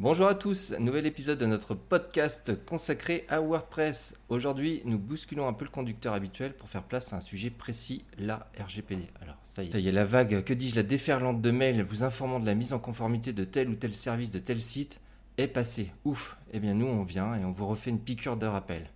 Bonjour à tous, nouvel épisode de notre podcast consacré à WordPress. Aujourd'hui, nous bousculons un peu le conducteur habituel pour faire place à un sujet précis, la RGPD. Alors, ça y est, ça y est la vague, que dis-je, la déferlante de mails vous informant de la mise en conformité de tel ou tel service de tel site est passée. Ouf Eh bien, nous, on vient et on vous refait une piqûre de rappel.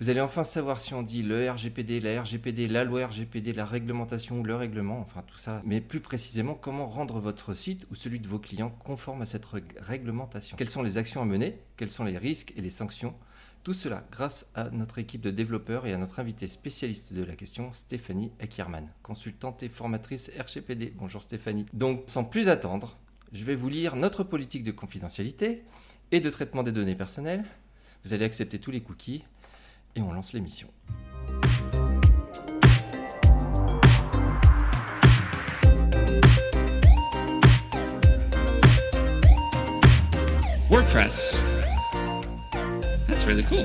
Vous allez enfin savoir si on dit le RGPD, la RGPD, la loi RGPD, la réglementation ou le règlement, enfin tout ça, mais plus précisément comment rendre votre site ou celui de vos clients conforme à cette réglementation? Quelles sont les actions à mener? Quels sont les risques et les sanctions? Tout cela grâce à notre équipe de développeurs et à notre invitée spécialiste de la question, Stéphanie Ekierman, consultante et formatrice RGPD. Bonjour Stéphanie. Donc, sans plus attendre, je vais vous lire notre politique de confidentialité et de traitement des données personnelles. Vous allez accepter tous les cookies et on lance l'émission. WordPress. That's really cool.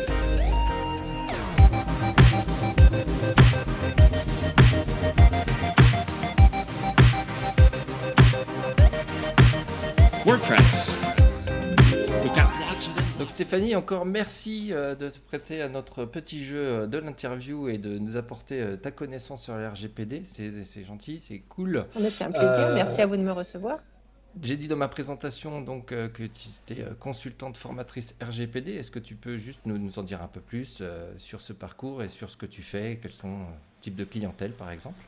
WordPress. Donc Stéphanie, encore merci euh, de te prêter à notre petit jeu euh, de l'interview et de nous apporter euh, ta connaissance sur le RGPD. C'est gentil, c'est cool. C'est un plaisir, merci à vous de me recevoir. J'ai dit dans ma présentation donc que tu étais consultante formatrice RGPD. Est-ce que tu peux juste nous, nous, en dire un peu plus sur ce parcours et sur ce que tu fais? Quels sont types de clientèle par exemple?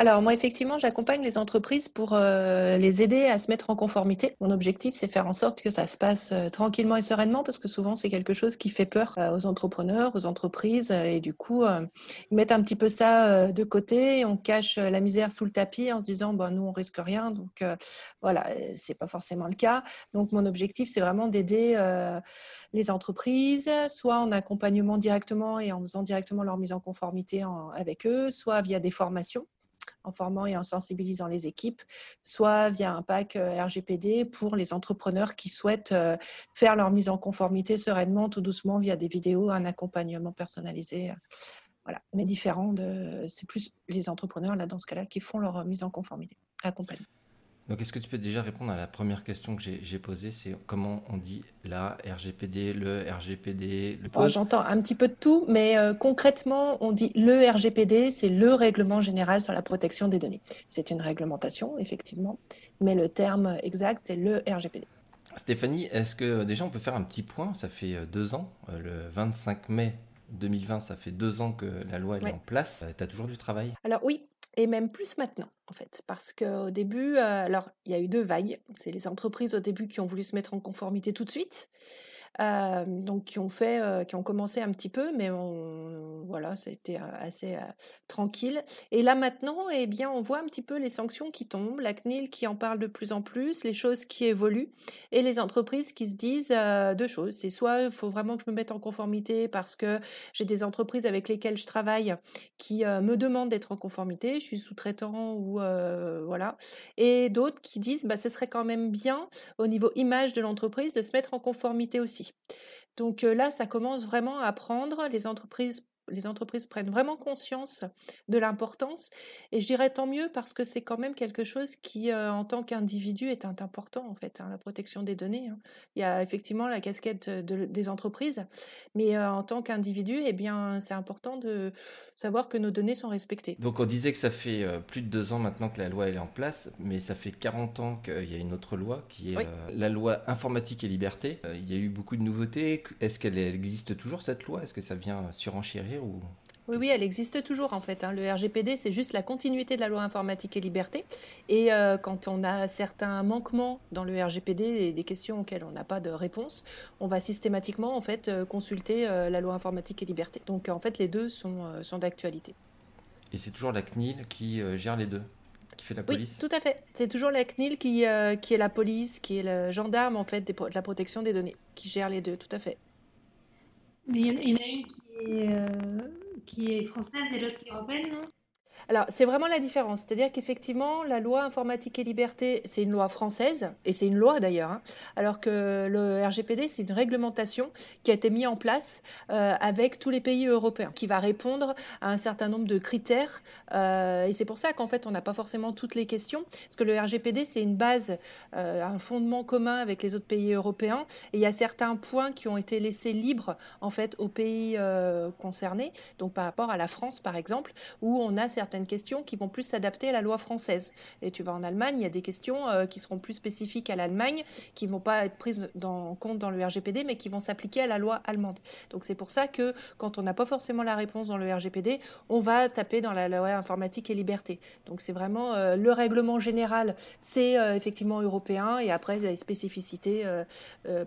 Alors moi, effectivement, j'accompagne les entreprises pour euh, les aider à se mettre en conformité. Mon objectif, c'est faire en sorte que ça se passe euh, tranquillement et sereinement, parce que souvent, c'est quelque chose qui fait peur euh, aux entrepreneurs, aux entreprises, et du coup, ils mettent un petit peu ça de côté, on cache la misère sous le tapis en se disant, bah, nous, on risque rien, donc voilà, c'est pas forcément le cas. Donc mon objectif, c'est vraiment d'aider les entreprises, soit en accompagnement directement et en faisant directement leur mise en conformité avec eux, soit via des formations en formant et en sensibilisant les équipes, soit via un pack euh, RGPD pour les entrepreneurs qui souhaitent euh, faire leur mise en conformité sereinement, tout doucement, via des vidéos, un accompagnement personnalisé. Euh, voilà, mais différent de. C'est plus les entrepreneurs, là, dans ce cas-là, qui font leur mise en conformité, accompagnement. Donc, est-ce que tu peux déjà répondre à la première question que j'ai posée? C'est comment on dit la RGPD, le RGPD, le oh, J'entends un petit peu de tout, mais euh, concrètement, on dit le RGPD, c'est le règlement général sur la protection des données. C'est une réglementation, effectivement, mais le terme exact, c'est le RGPD. Stéphanie, est-ce que déjà on peut faire un petit point? Ça fait euh, deux ans, euh, le 25 mai 2020, ça fait deux ans que la loi est en place. Tu as toujours du travail? Alors oui, et même plus maintenant, en fait. Parce qu'au début, euh, alors, il y a eu deux vagues. C'est les entreprises au début qui ont voulu se mettre en conformité tout de suite donc qui ont fait, qui ont commencé un petit peu, mais on, voilà, été assez tranquille. Et là maintenant, eh bien, on voit un petit peu les sanctions qui tombent, la CNIL qui en parle de plus en plus, les choses qui évoluent, et les entreprises qui se disent deux choses. C'est soit il faut vraiment que je me mette en conformité parce que j'ai des entreprises avec lesquelles je travaille qui me demandent d'être en conformité, je suis sous-traitant ou voilà, et d'autres qui disent bah ce serait quand même bien au niveau image de l'entreprise de se mettre en conformité aussi. Donc là, ça commence vraiment à prendre. Les entreprises les entreprises prennent vraiment conscience de l'importance. Et je dirais tant mieux parce que c'est quand même quelque chose qui, euh, en tant qu'individu, est important en fait, hein, la protection des données. Hein. Il y a effectivement la casquette des entreprises, mais euh, en tant qu'individu, eh bien, c'est important de savoir que nos données sont respectées. Donc on disait que ça fait euh, plus de deux ans maintenant que la loi est en place, mais ça fait 40 ans qu'il y a une autre loi qui est la loi informatique et liberté. il y a eu beaucoup de nouveautés. Est-ce qu'elle existe toujours cette loi? Est-ce que ça vient surenchérir oui, oui, elle existe toujours en fait. Hein. Le RGPD, c'est juste la continuité de la loi informatique et liberté. Et euh, quand on a certains manquements dans le RGPD et des questions auxquelles on n'a pas de réponse, on va systématiquement en fait euh, consulter euh, la loi informatique et liberté. Donc en fait, les deux sont, sont d'actualité. Et c'est toujours la CNIL qui gère les deux qui fait la police? Oui, tout à fait. C'est toujours la CNIL qui, qui est la police, qui est le gendarme en fait de la protection des données, qui gère les deux, tout à fait. Mais il y en a une qui est, euh, qui est française et l'autre qui est européenne, non? Alors, c'est vraiment la différence. C'est-à-dire qu'effectivement, la loi informatique et liberté, c'est une loi française, et c'est une loi d'ailleurs, hein, alors que le RGPD, c'est une réglementation qui a été mise en place euh, avec tous les pays européens, qui va répondre à un certain nombre de critères. Euh, et c'est pour ça qu'en fait, on n'a pas forcément toutes les questions, parce que le RGPD, c'est une base, euh, un fondement commun avec les autres pays européens, et il y a certains points qui ont été laissés libres, en fait, aux pays concernés, donc par rapport à la France, par exemple, où on a certaines questions qui vont plus s'adapter à la loi française. Et tu vas en Allemagne, il y a des questions euh, qui seront plus spécifiques à l'Allemagne, qui ne vont pas être prises en compte dans le RGPD, mais qui vont s'appliquer à la loi allemande. Donc c'est pour ça que quand on n'a pas forcément la réponse dans le RGPD, on va taper dans la loi informatique et liberté. Donc c'est vraiment euh, le règlement général, c'est euh, effectivement européen, et après il y a les spécificités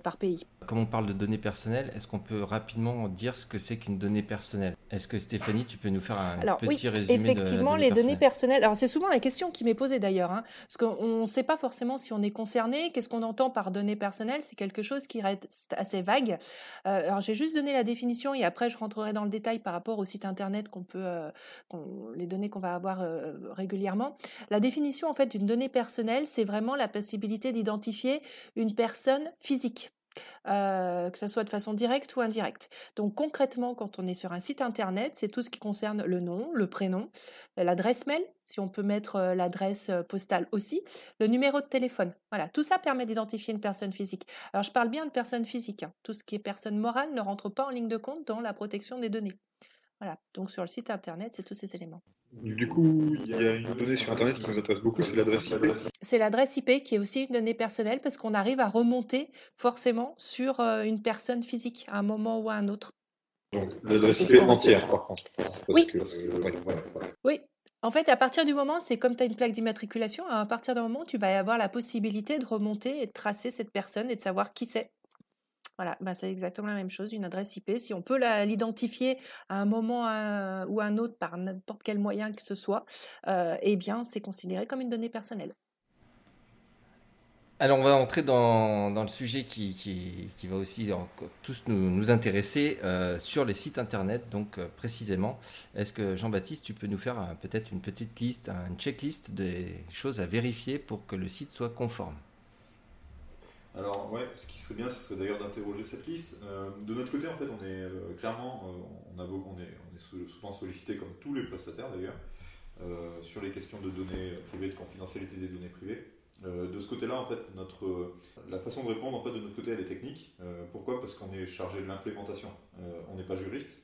par pays. Comme on parle de données personnelles, est-ce qu'on peut rapidement dire ce que c'est qu'une donnée personnelle? Est-ce que Stéphanie, tu peux nous faire un petit résumé de les données personnelles. Alors, c'est souvent la question qui m'est posée d'ailleurs, hein, parce qu'on ne sait pas forcément si on est concerné. Qu'est-ce qu'on entend par données personnelles? C'est quelque chose qui reste assez vague. Euh, alors, j'ai juste donné la définition et après, je rentrerai dans le détail par rapport au site internet qu'on peut, euh, les données qu'on va avoir euh, régulièrement. La définition en fait d'une donnée personnelle, c'est vraiment la possibilité d'identifier une personne physique. Euh, que ce soit de façon directe ou indirecte. Donc concrètement, quand on est sur un site internet, c'est tout ce qui concerne le nom, le prénom, l'adresse mail, si on peut mettre euh, l'adresse euh, postale aussi, le numéro de téléphone. Voilà, tout ça permet d'identifier une personne physique. Alors je parle bien de personne physique. Hein. Tout ce qui est personne morale ne rentre pas en ligne de compte dans la protection des données. Voilà, donc sur le site internet, c'est tous ces éléments. Du coup, il y a une donnée sur Internet qui nous intéresse beaucoup, c'est l'adresse IP. C'est l'adresse IP qui est aussi une donnée personnelle parce qu'on arrive à remonter forcément sur euh, une personne physique à un moment ou à un autre. Donc l'adresse IP entière, par contre. oui. oui. En fait, à partir du moment, c'est comme tu as une plaque d'immatriculation, à partir d'un moment, tu vas avoir la possibilité de remonter et de tracer cette personne et de savoir qui c'est. Voilà, bah, c'est exactement la même chose, une adresse IP. Si on peut l'identifier à un moment ou à un autre par n'importe quel moyen que ce soit, euh, eh bien, c'est considéré comme une donnée personnelle. Alors, on va entrer dans, le sujet qui, qui, va aussi tous nous, intéresser euh, sur les sites internet. Donc, euh, précisément, est-ce que Jean-Baptiste, tu peux nous faire peut-être une petite liste, une checklist des choses à vérifier pour que le site soit conforme? Alors ouais, ce qui serait bien, ce serait d'ailleurs d'interroger cette liste. Euh, de notre côté, en fait, on est euh, clairement, euh, on, a on est, est souvent sollicité comme tous les prestataires d'ailleurs sur les questions de données privées, de confidentialité des données privées. de ce côté-là, en fait, notre, la façon de répondre, en fait, de notre côté, elle est technique. pourquoi? Parce qu'on est chargé de l'implémentation. on n'est pas juriste,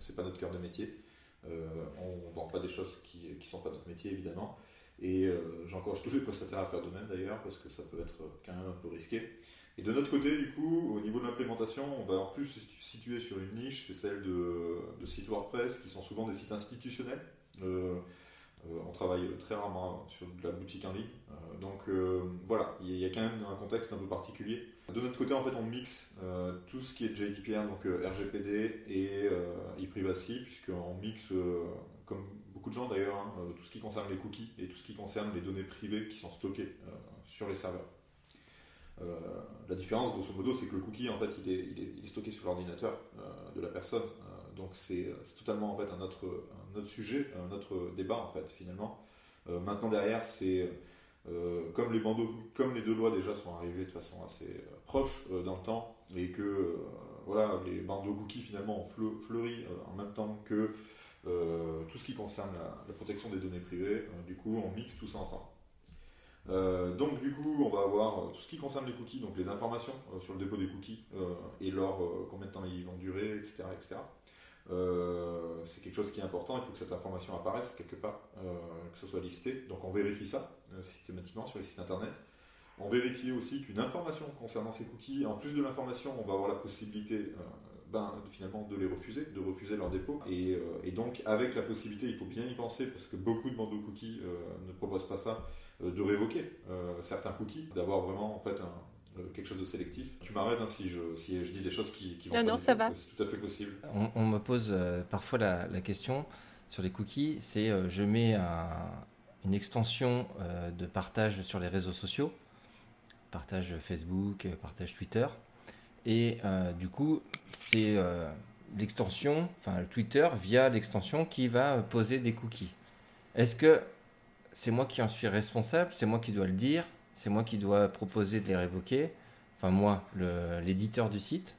c'est pas notre cœur de métier. on ne vend pas des choses qui ne sont pas notre métier, évidemment. Et euh, j'encourage tous les prestataires à faire de même d'ailleurs, parce que ça peut être quand même un peu risqué. Et de notre côté, du coup, au niveau de l'implémentation, on va en plus se situer sur une niche, c'est celle de, de, sites WordPress qui sont souvent des sites institutionnels. Euh, euh, on travaille très rarement sur de la boutique en ligne. donc voilà, il y, a quand même un contexte un peu particulier. De notre côté, en fait, on mixe tout ce qui est GDPR, donc RGPD et e-privacy, puisqu'on mixe, comme beaucoup de gens d'ailleurs, hein, euh, tout ce qui concerne les cookies et tout ce qui concerne les données privées qui sont stockées euh, sur les serveurs. Euh, la différence, grosso modo, c'est que le cookie, en fait, il est, stocké sur l'ordinateur de la personne. donc c'est totalement en fait un autre, sujet, un autre débat en fait finalement. maintenant derrière, c'est comme les bandeaux, comme les deux lois déjà sont arrivées de façon assez proche dans le temps et que voilà, les bandeaux cookies finalement ont fleuri en même temps que euh, tout ce qui concerne la, protection des données privées. Euh, du coup, on mixe tout ça ensemble. Euh, donc du coup, on va avoir tout ce qui concerne les cookies, donc les informations sur le dépôt des cookies et leur combien de temps ils vont durer, etc., etc. c'est quelque chose qui est important. Il faut que cette information apparaisse quelque part, que ce soit listé. Donc on vérifie ça systématiquement sur les sites internet. On vérifie aussi qu'une information concernant ces cookies, en plus de l'information, on va avoir la possibilité ben, finalement de les refuser, de refuser leur dépôt. Et, euh, donc avec la possibilité, il faut bien y penser, parce que beaucoup de bandeaux cookies euh, ne proposent pas ça, euh, de révoquer certains cookies, d'avoir vraiment en fait quelque chose de sélectif. Tu m'arrêtes hein, si, je, si je dis des choses qui, qui vont non, non, ça va. C'est tout à fait possible. On, me pose parfois la, question sur les cookies, c'est je mets une extension de partage sur les réseaux sociaux, partage Facebook, partage Twitter. Et euh, du coup, c'est euh, l'extension, enfin Twitter via l'extension qui va poser des cookies. est-ce que c'est moi qui en suis responsable? C'est moi qui dois le dire? C'est moi qui dois proposer de les révoquer? Enfin, moi, le- l'éditeur du site?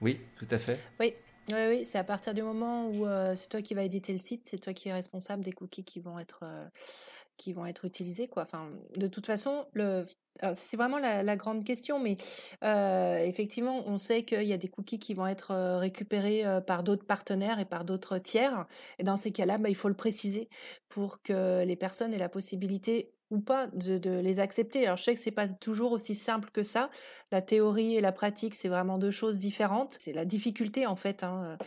Oui, tout à fait. Oui, oui, oui, c'est à partir du moment où euh, c'est toi qui vas éditer le site, c'est toi qui es responsable des cookies qui vont être, euh, qui vont être utilisés. Enfin, de toute façon, le, c'est vraiment la, grande question, mais euh, effectivement, on sait qu'il y a des cookies qui vont être euh, récupérés euh, par d'autres partenaires et par d'autres tiers. Et dans ces cas-là, bah, il faut le préciser pour que les personnes aient la possibilité ou pas de, les accepter. Alors je sais que c'est pas toujours aussi simple que ça. La théorie et la pratique, c'est vraiment deux choses différentes. C'est la difficulté en fait hein,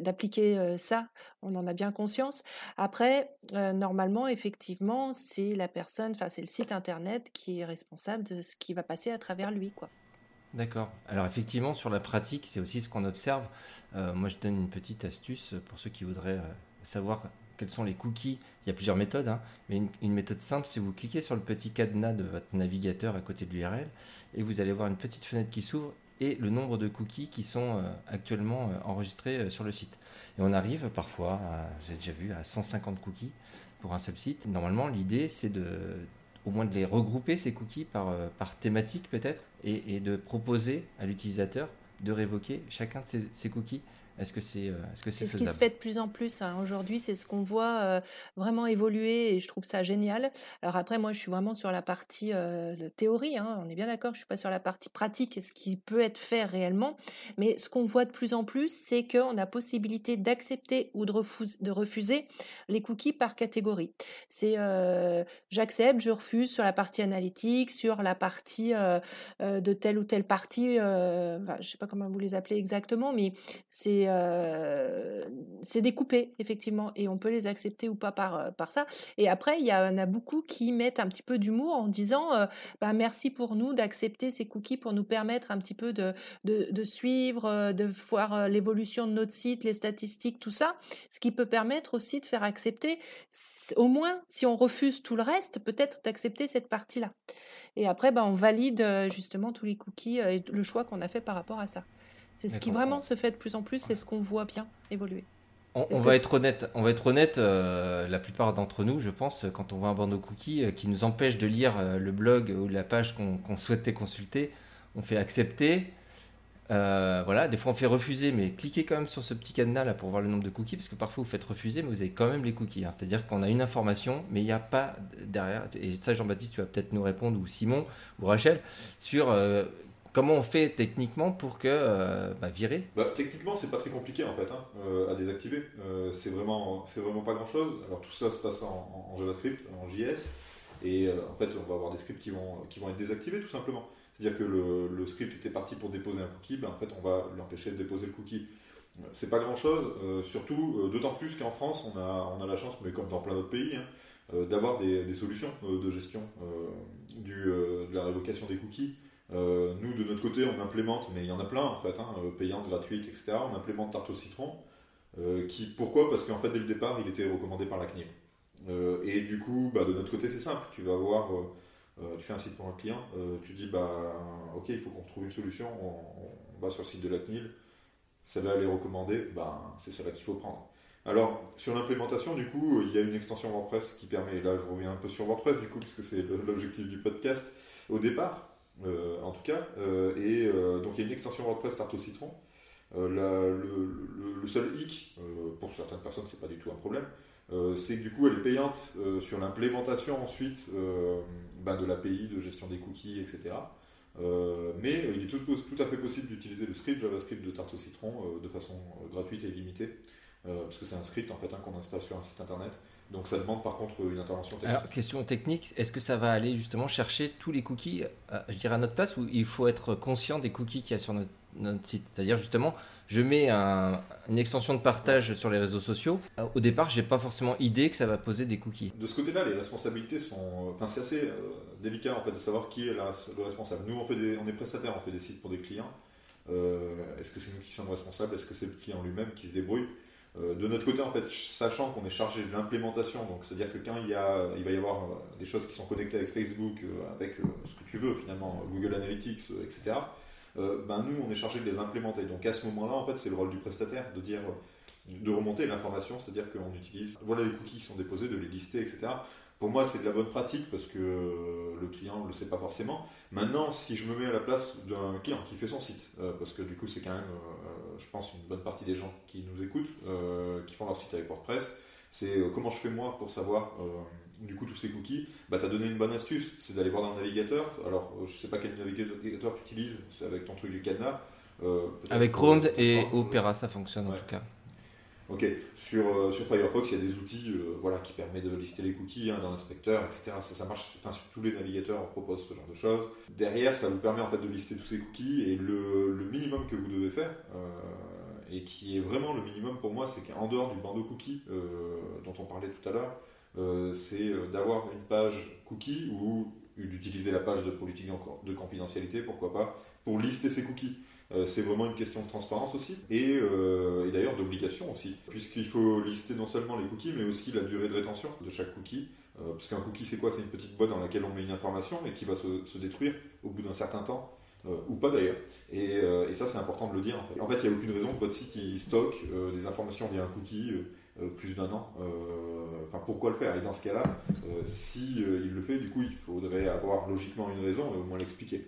d'appliquer ça. On en a bien conscience. Après, normalement, effectivement, c'est la personne, enfin c'est le site internet qui est responsable de ce qui va passer à travers lui. D'accord. Alors effectivement, sur la pratique, c'est aussi ce qu'on observe. Euh, moi, je donne une petite astuce pour ceux qui voudraient euh, savoir quels sont les cookies. Il y a plusieurs méthodes, hein, mais une, méthode simple, c'est vous cliquez sur le petit cadenas de votre navigateur à côté de l'URL et vous allez voir une petite fenêtre qui s'ouvre et le nombre de cookies qui sont euh, actuellement enregistrés sur le site. Et on arrive parfois, j'ai déjà vu, à 150 cookies pour un seul site. Normalement, l'idée, c'est de au moins de les regrouper ces cookies par, euh, thématique peut-être et, de proposer à l'utilisateur de révoquer chacun de ces cookies. Est-ce que c'est euh, est-ce que c'est C'est ce qui se fait de plus en plus hein. aujourd'hui, c'est ce qu'on voit euh, vraiment évoluer et je trouve ça génial. Alors après, moi, je suis vraiment sur la partie euh, de théorie, hein, on est bien d'accord, je suis pas sur la partie pratique, ce qui peut être fait réellement. Mais ce qu'on voit de plus en plus, c'est qu'on a possibilité d'accepter ou de, refus- de refuser les cookies par catégorie. C'est euh, j'accepte, je refuse sur la partie analytique, sur la partie de telle ou telle partie, enfin, je sais pas comment vous les appelez exactement, mais c'est euh, c'est découpé effectivement et on peut les accepter ou pas par euh, par ça. Et après il y en a beaucoup qui mettent un petit peu d'humour en disant euh, bah, merci pour nous d'accepter ces cookies pour nous permettre un petit peu de de, suivre de voir l'évolution de notre site les statistiques tout ça. Ce qui peut permettre aussi de faire accepter au moins si on refuse tout le reste peut-être d'accepter cette partie là et après bah, on valide justement tous les cookies et le choix qu'on a fait par rapport à ça c'est ce qui vraiment se fait de plus en plus, c'est ce qu'on voit bien évoluer. On, va être honnête, on va être honnête. euh, la plupart d'entre nous, je pense, quand on voit un bandeau cookie euh, qui nous empêche de lire euh, le blog ou la page qu'on souhaitait consulter, on fait accepter. Euh, voilà, des fois on fait refuser, mais cliquez quand même sur ce petit cadenas là pour voir le nombre de cookies, parce que parfois vous faites refuser, mais vous avez quand même les cookies. hein. C'est-à-dire qu'on a une information, mais il n'y a pas derrière. Et ça, Jean-Baptiste, tu vas peut-être nous répondre, ou Simon, ou Rachel, sur euh, comment on fait techniquement pour que euh, bah, virer? Bah, techniquement, c'est pas très compliqué en fait hein, euh, à désactiver. Euh, c'est vraiment, c'est vraiment pas grand chose. Alors tout ça se passe en, JavaScript, en JS, et euh, en fait, on va avoir des scripts qui vont, qui vont être désactivés tout simplement. C'est-à-dire que le, le script était parti pour déposer un cookie, ben, en fait, on va l'empêcher de déposer le cookie. C'est pas grand chose, surtout d'autant plus qu'en France, on a, on a la chance, mais comme dans plein d'autres pays, hein, d'avoir des, solutions de gestion de la révocation des cookies. Euh, nous, de notre côté, on implémente, mais il y en a plein en fait, hein, euh, payantes, gratuites, etc. On implémente Tarte au citron. Euh, qui, pourquoi? Parce qu'en fait, dès le départ, il était recommandé par la CNIL. Et du coup, bah, de notre côté, c'est simple. Tu vas voir, tu fais un site pour un client, tu dis, bah, ok, il faut qu'on trouve une solution. On, va sur le site de la CNIL, celle-là, elle est recommandée, bah, c'est celle-là qu'il faut prendre. Alors, sur l'implémentation, du coup, il y a une extension WordPress qui permet, et là, je reviens un peu sur WordPress, du coup, parce que c'est l'objectif du podcast au départ. Euh, en tout cas. Euh, et euh, donc il y a une extension WordPress Tarte au citron. Le, seul hic, pour certaines personnes, c'est pas du tout un problème, c'est que du coup elle est payante sur l'implémentation ensuite ben, de l'API, de gestion des cookies, etc. Mais il est tout, à fait possible d'utiliser le script JavaScript de Tarte au citron de façon gratuite et illimitée, euh, parce que c'est un script en fait hein, qu'on installe sur un site internet. Donc ça demande par contre une intervention technique. Alors, question technique, est-ce que ça va aller justement chercher tous les cookies, euh, je dirais à notre place, ou il faut être conscient des cookies qu'il y a sur notre, notre site? C'est-à-dire justement, je mets un- une extension de partage sur les réseaux sociaux. Euh, Au départ, j'ai pas forcément idée que ça va poser des cookies. De ce côté-là, les responsabilités sont. Enfin, c'est assez euh, délicat en fait de savoir qui est la- le responsable. Nous, on, fait des, on est prestataire, on fait des sites pour des clients. Euh, Est-ce que c'est nous qui sommes responsables? Est-ce que c'est le client lui-même qui se débrouille? De notre côté, sachant qu'on est chargé de l'implémentation, c'est-à-dire que quand il, y a, va y avoir euh, des choses qui sont connectées avec Facebook, euh, avec euh, ce que tu veux finalement, Google Analytics, euh, etc. euh, ben nous, on est chargé de les implémenter. Donc à ce moment-là, en fait, c'est le rôle du prestataire de de remonter l'information, c'est-à-dire qu'on utilise, voilà les cookies qui sont déposés, de les lister, etc. Pour moi, c'est de la bonne pratique parce que le client ne le sait pas forcément. Maintenant, si je me mets à la place d'un client qui fait son site, euh, parce que du coup, c'est quand même, euh, je pense, une bonne partie des gens qui nous écoutent, euh, qui font leur site avec WordPress, c'est comment je fais moi pour savoir du coup tous ces cookies? Bah, tu as donné une bonne astuce, c'est d'aller voir dans le navigateur. Alors, je sais pas quel navigateur tu utilises, c'est avec ton truc du cadenas. avec Chrome et Opera, ça fonctionne en tout cas. Ok, sur, euh, sur Firefox, il y a des outils euh, voilà, qui permettent de lister les cookies hein, dans l'inspecteur, etc. Ça, marche, enfin, sur tous les navigateurs proposent ce genre de choses. Derrière, ça vous permet en fait de lister tous ces cookies et le, le minimum que vous devez faire, euh, et qui est vraiment le minimum pour moi, c'est qu'en dehors du bandeau cookie dont on parlait tout à l'heure, c'est d'avoir une page cookie ou d'utiliser la page de politique de confidentialité, pourquoi pas, pour lister ces cookies. Euh, c'est vraiment une question de transparence aussi, euh, et, d'ailleurs d'obligation aussi, puisqu'il faut lister non seulement les cookies, mais aussi la durée de rétention de chaque cookie. Euh, parce qu'un cookie, c'est quoi? C'est une petite boîte dans laquelle on met une information et qui va se, détruire au bout d'un certain temps. ou pas d'ailleurs. Et, ça, c'est important de le dire. En fait, il n'y a aucune raison que votre site il stocke des informations via un cookie plus d'un an. Enfin, pourquoi le faire? Et dans ce cas-là, si il le fait, du coup, il faudrait avoir logiquement une raison et au moins l'expliquer.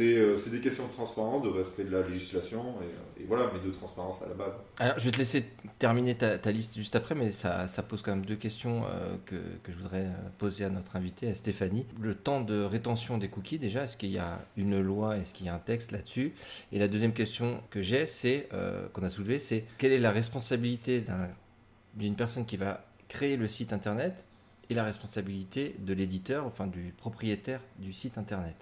Euh, c'est des questions de transparence, de respect de la législation, et, voilà, mais de transparence à la base. Alors, je vais te laisser terminer ta, liste juste après, mais ça, pose quand même deux questions euh, que, je voudrais euh, poser à notre invité, à Stéphanie. Le temps de rétention des cookies, déjà, est-ce qu'il y a une loi, est-ce qu'il y a un texte là-dessus? Et la deuxième question que j'ai, c'est, qu'on a soulevée, c'est quelle est la responsabilité d'une personne qui va créer le site internet et la responsabilité de l'éditeur, enfin du propriétaire du site internet?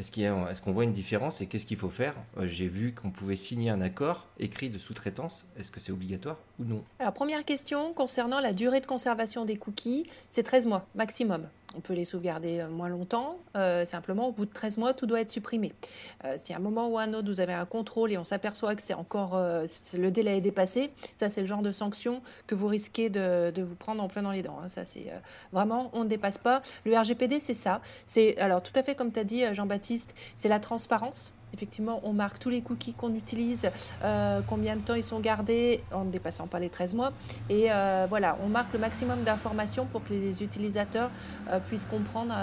Est-ce qu'on voit une différence et qu'est-ce qu'il faut faire? Euh, J'ai vu qu'on pouvait signer un accord écrit de sous-traitance. Est-ce que c'est obligatoire ou non? Alors, première question concernant la durée de conservation des cookies, c'est 13 mois maximum. On peut les sauvegarder euh, moins longtemps. Euh, simplement, au bout de 13 mois, tout doit être supprimé. si à un moment ou à un autre, vous avez un contrôle et on s'aperçoit que c'est encore le délai est dépassé, ça, c'est le genre de sanction que vous risquez de, vous prendre en plein dans les dents. Hein. Ça, c'est vraiment, on ne dépasse pas. Le RGPD, c'est ça. C'est alors tout à fait comme tu as dit, Jean-Baptiste, c'est la transparence. Effectivement, on marque tous les cookies qu'on utilise, euh, combien de temps ils sont gardés en ne dépassant pas les 13 mois. Et euh, voilà, on marque le maximum d'informations pour que les utilisateurs euh, puissent comprendre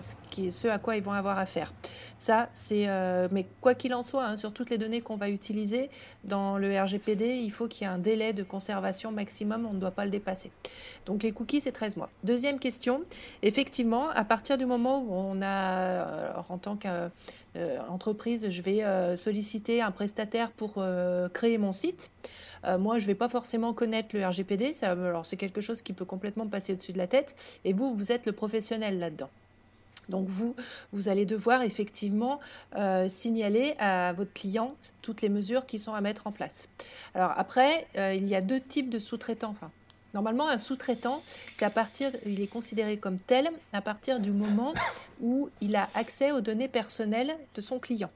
ce, ce à quoi ils vont avoir affaire. Ça, c'est. mais quoi qu'il en soit, hein, sur toutes les données qu'on va utiliser dans le RGPD, il faut qu'il y ait un délai de conservation maximum, on ne doit pas le dépasser. Donc les cookies, c'est 13 mois. Deuxième question, effectivement, à partir du moment où on a, en tant qu'entreprise, je vais euh, solliciter un prestataire pour euh, créer mon site. Euh, moi, je ne vais pas forcément connaître le RGPD. alors, c'est quelque chose qui peut complètement passer au-dessus de la tête. Et vous, vous êtes le professionnel là-dedans. Donc vous, allez devoir effectivement signaler à votre client toutes les mesures qui sont à mettre en place. Alors après, il y a deux types de sous-traitants. Normalement, un sous-traitant, c'est à partir, il est considéré comme tel à partir du moment où il a accès aux données personnelles de son client.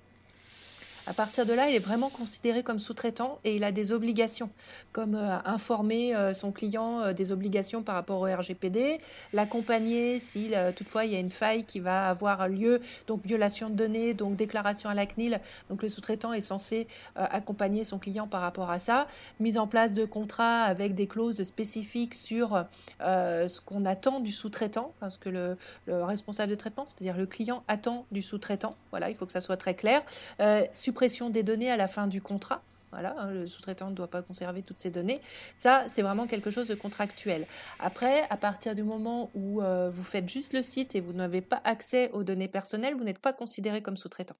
À partir de là, il est vraiment considéré comme sous-traitant et il a des obligations, comme euh, informer euh, son client euh, des obligations par rapport au RGPD, l'accompagner si toutefois il y a une faille qui va avoir lieu, donc violation de données, donc déclaration à la CNIL. Donc le sous-traitant est censé accompagner son client par rapport à ça. Mise en place de contrats avec des clauses spécifiques sur ce qu'on attend du sous-traitant, parce que le, responsable de traitement, c'est-à-dire le client attend du sous-traitant. Voilà, il faut que ça soit très clair des données à la fin du contrat. Voilà, hein, le sous-traitant ne doit pas conserver toutes ces données. Ça, c'est vraiment quelque chose de contractuel. Après, à partir du moment où euh, vous faites juste le site et vous n'avez pas accès aux données personnelles, vous n'êtes pas considéré comme sous-traitant.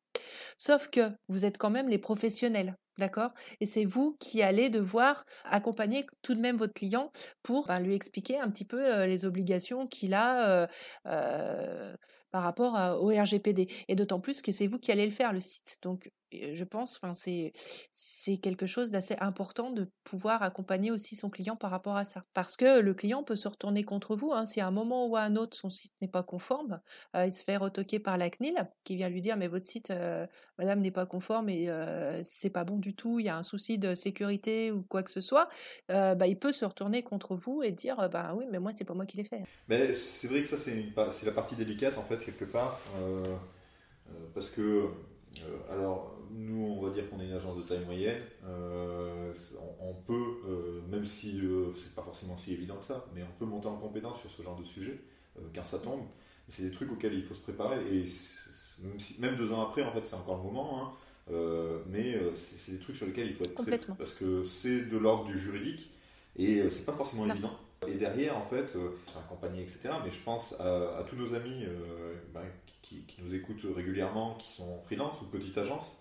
Sauf que vous êtes quand même les professionnels. D'accord? Et c'est vous qui allez devoir accompagner tout de même votre client pour ben, lui expliquer un petit peu euh, les obligations qu'il a euh, par rapport au RGPD. Et d'autant plus que c'est vous qui allez le faire, le site. Donc je pense, enfin, c'est c'est quelque chose d'assez important de pouvoir accompagner aussi son client par rapport à ça, parce que le client peut se retourner contre vous hein, si à un moment ou à un autre son site n'est pas conforme, euh, il se fait retoquer par la CNIL qui vient lui dire mais votre site, euh, Madame n'est pas conforme et euh, c'est pas bon du tout, il y a un souci de sécurité ou quoi que ce soit, bah, il peut se retourner contre vous et dire bah oui mais moi c'est pas moi qui l'ai fait. Mais c'est vrai que ça c'est la partie délicate en fait quelque part parce que alors nous, on va dire qu'on est une agence de taille moyenne. Euh, on, peut, euh, même si euh, c'est pas forcément si évident que ça, mais on peut monter en compétence sur ce genre de sujet, euh, car ça tombe. C'est des trucs auxquels il faut se préparer, et même, si, même, deux ans après, en fait, c'est encore le moment, hein, euh, mais c'est des trucs sur lesquels il faut être Complètement. parce que c'est de l'ordre du juridique, et c'est pas forcément évident. Et derrière, en fait, c'est accompagné, etc. Mais je pense à, tous nos amis ben, qui, qui, nous écoutent régulièrement, qui sont freelance ou petite agence,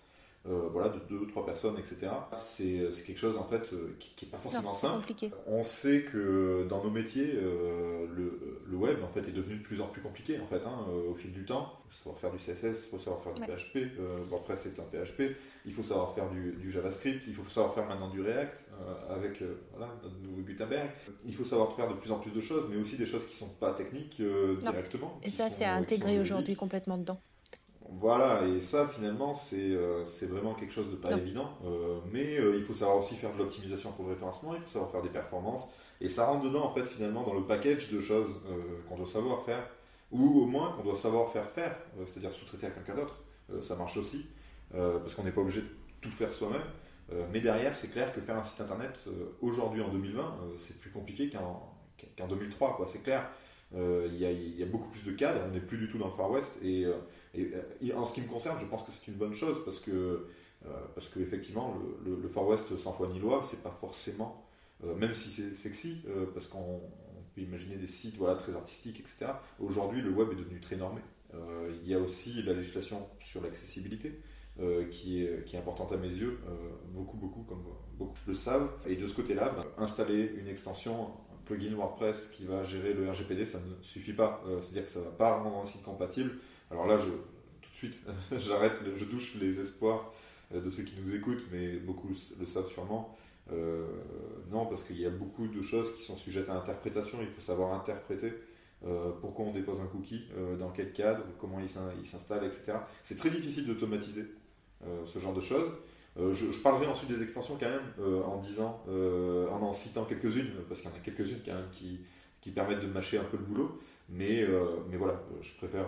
euh, voilà, de deux, trois personnes, etc. C'est quelque chose en fait euh, qui n'est pas forcément simple. On sait que dans nos métiers, euh, le, le, web en fait est devenu de plus en plus compliqué en fait hein, au fil du temps. Il faut savoir faire du CSS, il faut savoir faire du PHP. WordPress c'est un PHP. Il faut savoir faire du, du, JavaScript. Il faut savoir faire maintenant du React avec voilà, notre nouveau Gutenberg. Il faut savoir faire de plus en plus de choses, mais aussi des choses qui sont pas techniques directement. Et ça, c'est à intégrer aujourd'hui complètement dedans. Voilà, et ça finalement euh, c'est vraiment quelque chose de pas évident, euh, mais euh, il faut savoir aussi faire de l'optimisation pour le référencement, il faut savoir faire des performances, et ça rentre dedans en fait finalement dans le package de choses qu'on doit savoir faire, ou au moins qu'on doit savoir faire faire, c'est-à-dire sous-traiter à quelqu'un d'autre, ça marche aussi, parce qu'on n'est pas obligé de tout faire soi-même, mais derrière c'est clair que faire un site internet aujourd'hui en 2020 c'est plus compliqué qu'en 2003, quoi, c'est clair. Il y, a beaucoup plus de cadres, on n'est plus du tout dans le Far West, et en ce qui me concerne, je pense que c'est une bonne chose parce que, euh, parce que effectivement, le, Far West sans foi ni loi, c'est pas forcément, euh, même si c'est sexy, euh, parce qu'on peut imaginer des sites voilà, très artistiques, etc. Aujourd'hui, le web est devenu très normé. il y a aussi la législation sur l'accessibilité. Qui, est, qui est importante à mes yeux, beaucoup, beaucoup, comme beaucoup le savent. Et de ce côté-là, ben, installer une extension, un plugin WordPress qui va gérer le RGPD, ça ne suffit pas. C'est-à-dire que ça ne va pas rendre un site compatible. Alors là, tout de suite, j'arrête, je douche les espoirs euh, de ceux qui nous écoutent, mais beaucoup le savent sûrement. Euh, non, parce qu'il y a beaucoup de choses qui sont sujettes à interprétation. Il faut savoir interpréter euh, pourquoi on dépose un cookie, dans quel cadre, comment il s'installe, etc. C'est très difficile d'automatiser ce genre de choses. Je, parlerai ensuite des extensions quand même en disant, en en citant quelques-unes, parce qu'il y en a quelques-unes quand même qui, qui, permettent de mâcher un peu le boulot. Mais, mais voilà, je préfère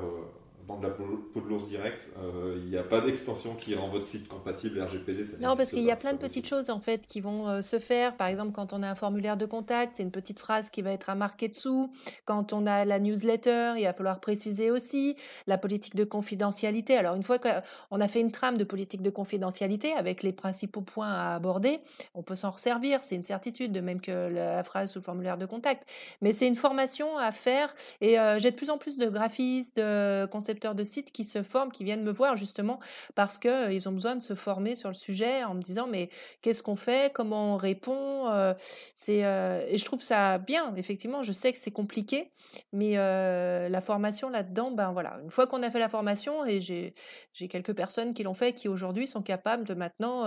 vendre la peau de l'ours direct. Euh, il n'y a pas d'extension qui rend votre site compatible RGPD. non, parce qu'il y a plein de petites choses en fait qui vont euh, se faire. Par exemple, quand on a un formulaire de contact, c'est une petite phrase qui va être à marquer dessous. Quand on a la newsletter, il va falloir préciser aussi la politique de confidentialité. Alors une fois qu'on a fait une trame de politique de confidentialité avec les principaux points à aborder, on peut s'en resservir. C'est une certitude, de même que la phrase sous le formulaire de contact. Mais c'est une formation à faire et euh, j'ai de plus en plus de graphistes, de concepteurs de sites qui se forment, qui viennent me voir justement parce qu'ils euh, ont besoin de se former sur le sujet en me disant mais qu'est-ce qu'on fait, comment on répond? Euh, c'est euh, et je trouve ça bien. Effectivement, je sais que c'est compliqué, mais la formation là-dedans, ben voilà, une fois qu'on a fait la formation et j'ai j'ai quelques personnes qui l'ont fait, qui aujourd'hui sont capables de maintenant,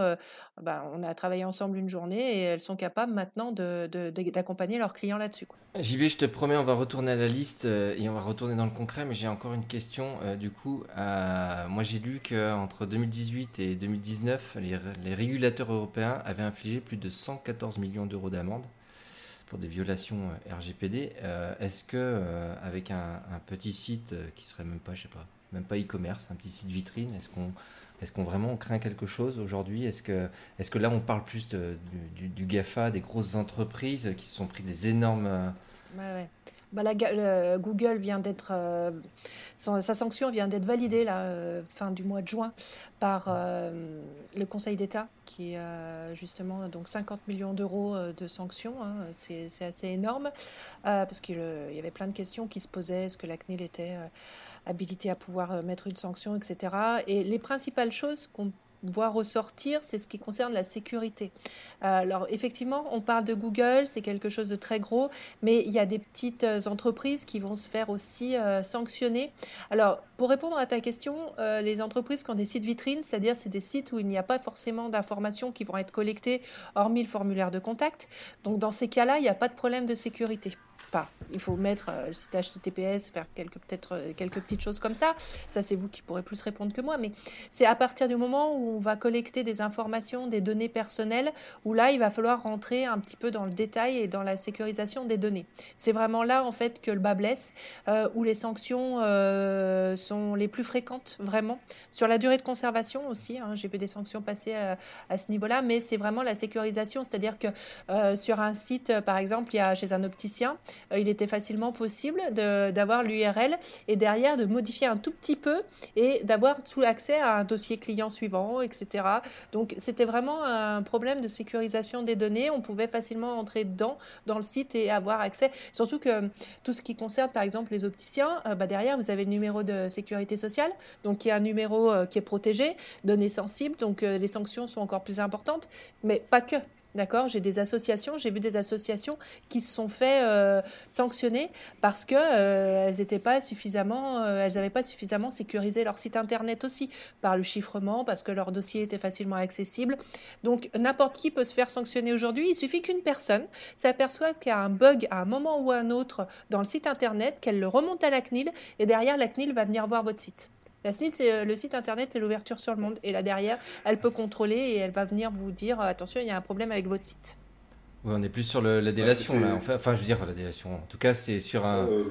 ben, on a travaillé ensemble une journée et elles sont capables maintenant de, d'accompagner leurs clients là-dessus. J'y vais, je te promets, on va retourner à la liste et on va retourner dans le concret, mais j'ai encore une question euh, du coup, euh, moi j'ai lu qu'entre 2018 et 2019, les, régulateurs européens avaient infligé plus de 114 millions d'euros d'amende pour des violations euh, RGPD. Est-ce que avec un, petit site qui serait même pas, je sais pas, même pas e-commerce, un petit site vitrine, est-ce qu'on est-ce qu'on vraiment craint quelque chose aujourd'hui? Est-ce que, est que là on parle plus du, GAFA, des grosses entreprises qui se sont pris des énormes... Bah, Google vient d'être, euh, sa sanction vient d'être validée euh, fin du mois de juin par euh, le Conseil d'État, qui a justement donc 50 millions d'euros de sanctions. Hein. c'est, assez énorme parce qu'il y avait plein de questions qui se posaient. Est-ce que la CNIL était habilitée à pouvoir mettre une sanction, etc. Et les principales choses qu'on voir ressortir, c'est ce qui concerne la sécurité. Euh, alors effectivement, on parle de Google, c'est quelque chose de très gros, mais il y a des petites euh, entreprises qui vont se faire aussi euh, sanctionner. Alors pour répondre à ta question, les entreprises qui ont des sites vitrines, c'est-à-dire c'est des sites où il n'y a pas forcément d'informations qui vont être collectées hormis le formulaire de contact. Donc dans ces cas-là, il n'y a pas de problème de sécurité. Il faut mettre euh, le site HTTPS, faire quelques peut-être euh, quelques petites choses comme ça. Ça, c'est vous qui pourrez plus répondre que moi, mais c'est à partir du moment où on va collecter des informations, des données personnelles, où là, il va falloir rentrer un petit peu dans le détail et dans la sécurisation des données. C'est vraiment là, en fait, que le bas blesse, euh, où les sanctions euh, sont les plus fréquentes, vraiment. Sur la durée de conservation aussi, hein, j'ai vu des sanctions passer à, à ce niveau-là, mais c'est vraiment la sécurisation, c'est-à-dire que euh, sur un site, par exemple, il y a chez un opticien, euh, il était facilement possible d'avoir l'URL et derrière de modifier un tout petit peu et d'avoir tout accès à un dossier client suivant, etc. Donc c'était vraiment un problème de sécurisation des données. On pouvait facilement entrer dedans, dans le site et avoir accès. Surtout que tout ce qui concerne par exemple les opticiens, euh, bah, derrière vous avez le numéro de sécurité sociale, donc il y a un numéro euh, qui est protégé, données sensibles, donc euh, les sanctions sont encore plus importantes, mais pas que. D'accord, j'ai des associations, j'ai vu des associations qui se sont fait euh, sanctionner parce que euh, pas suffisamment, euh, n'avaient pas suffisamment sécurisé leur site internet aussi par le chiffrement, parce que leur dossier était facilement accessible. Donc n'importe qui peut se faire sanctionner aujourd'hui. Il suffit qu'une personne s'aperçoive qu'il y a un bug à un moment ou à un autre dans le site internet, qu'elle le remonte à la CNIL et derrière la CNIL va venir voir votre site. La CNIL, c'est euh, le site internet, c'est l'ouverture sur le monde. Et là derrière, elle peut contrôler et elle va venir vous dire euh, attention, il y a un problème avec votre site. Ouais, on est plus sur le- la délation là. Enfin, enfin, je veux dire la délation. En tout cas, c'est sur un. Euh,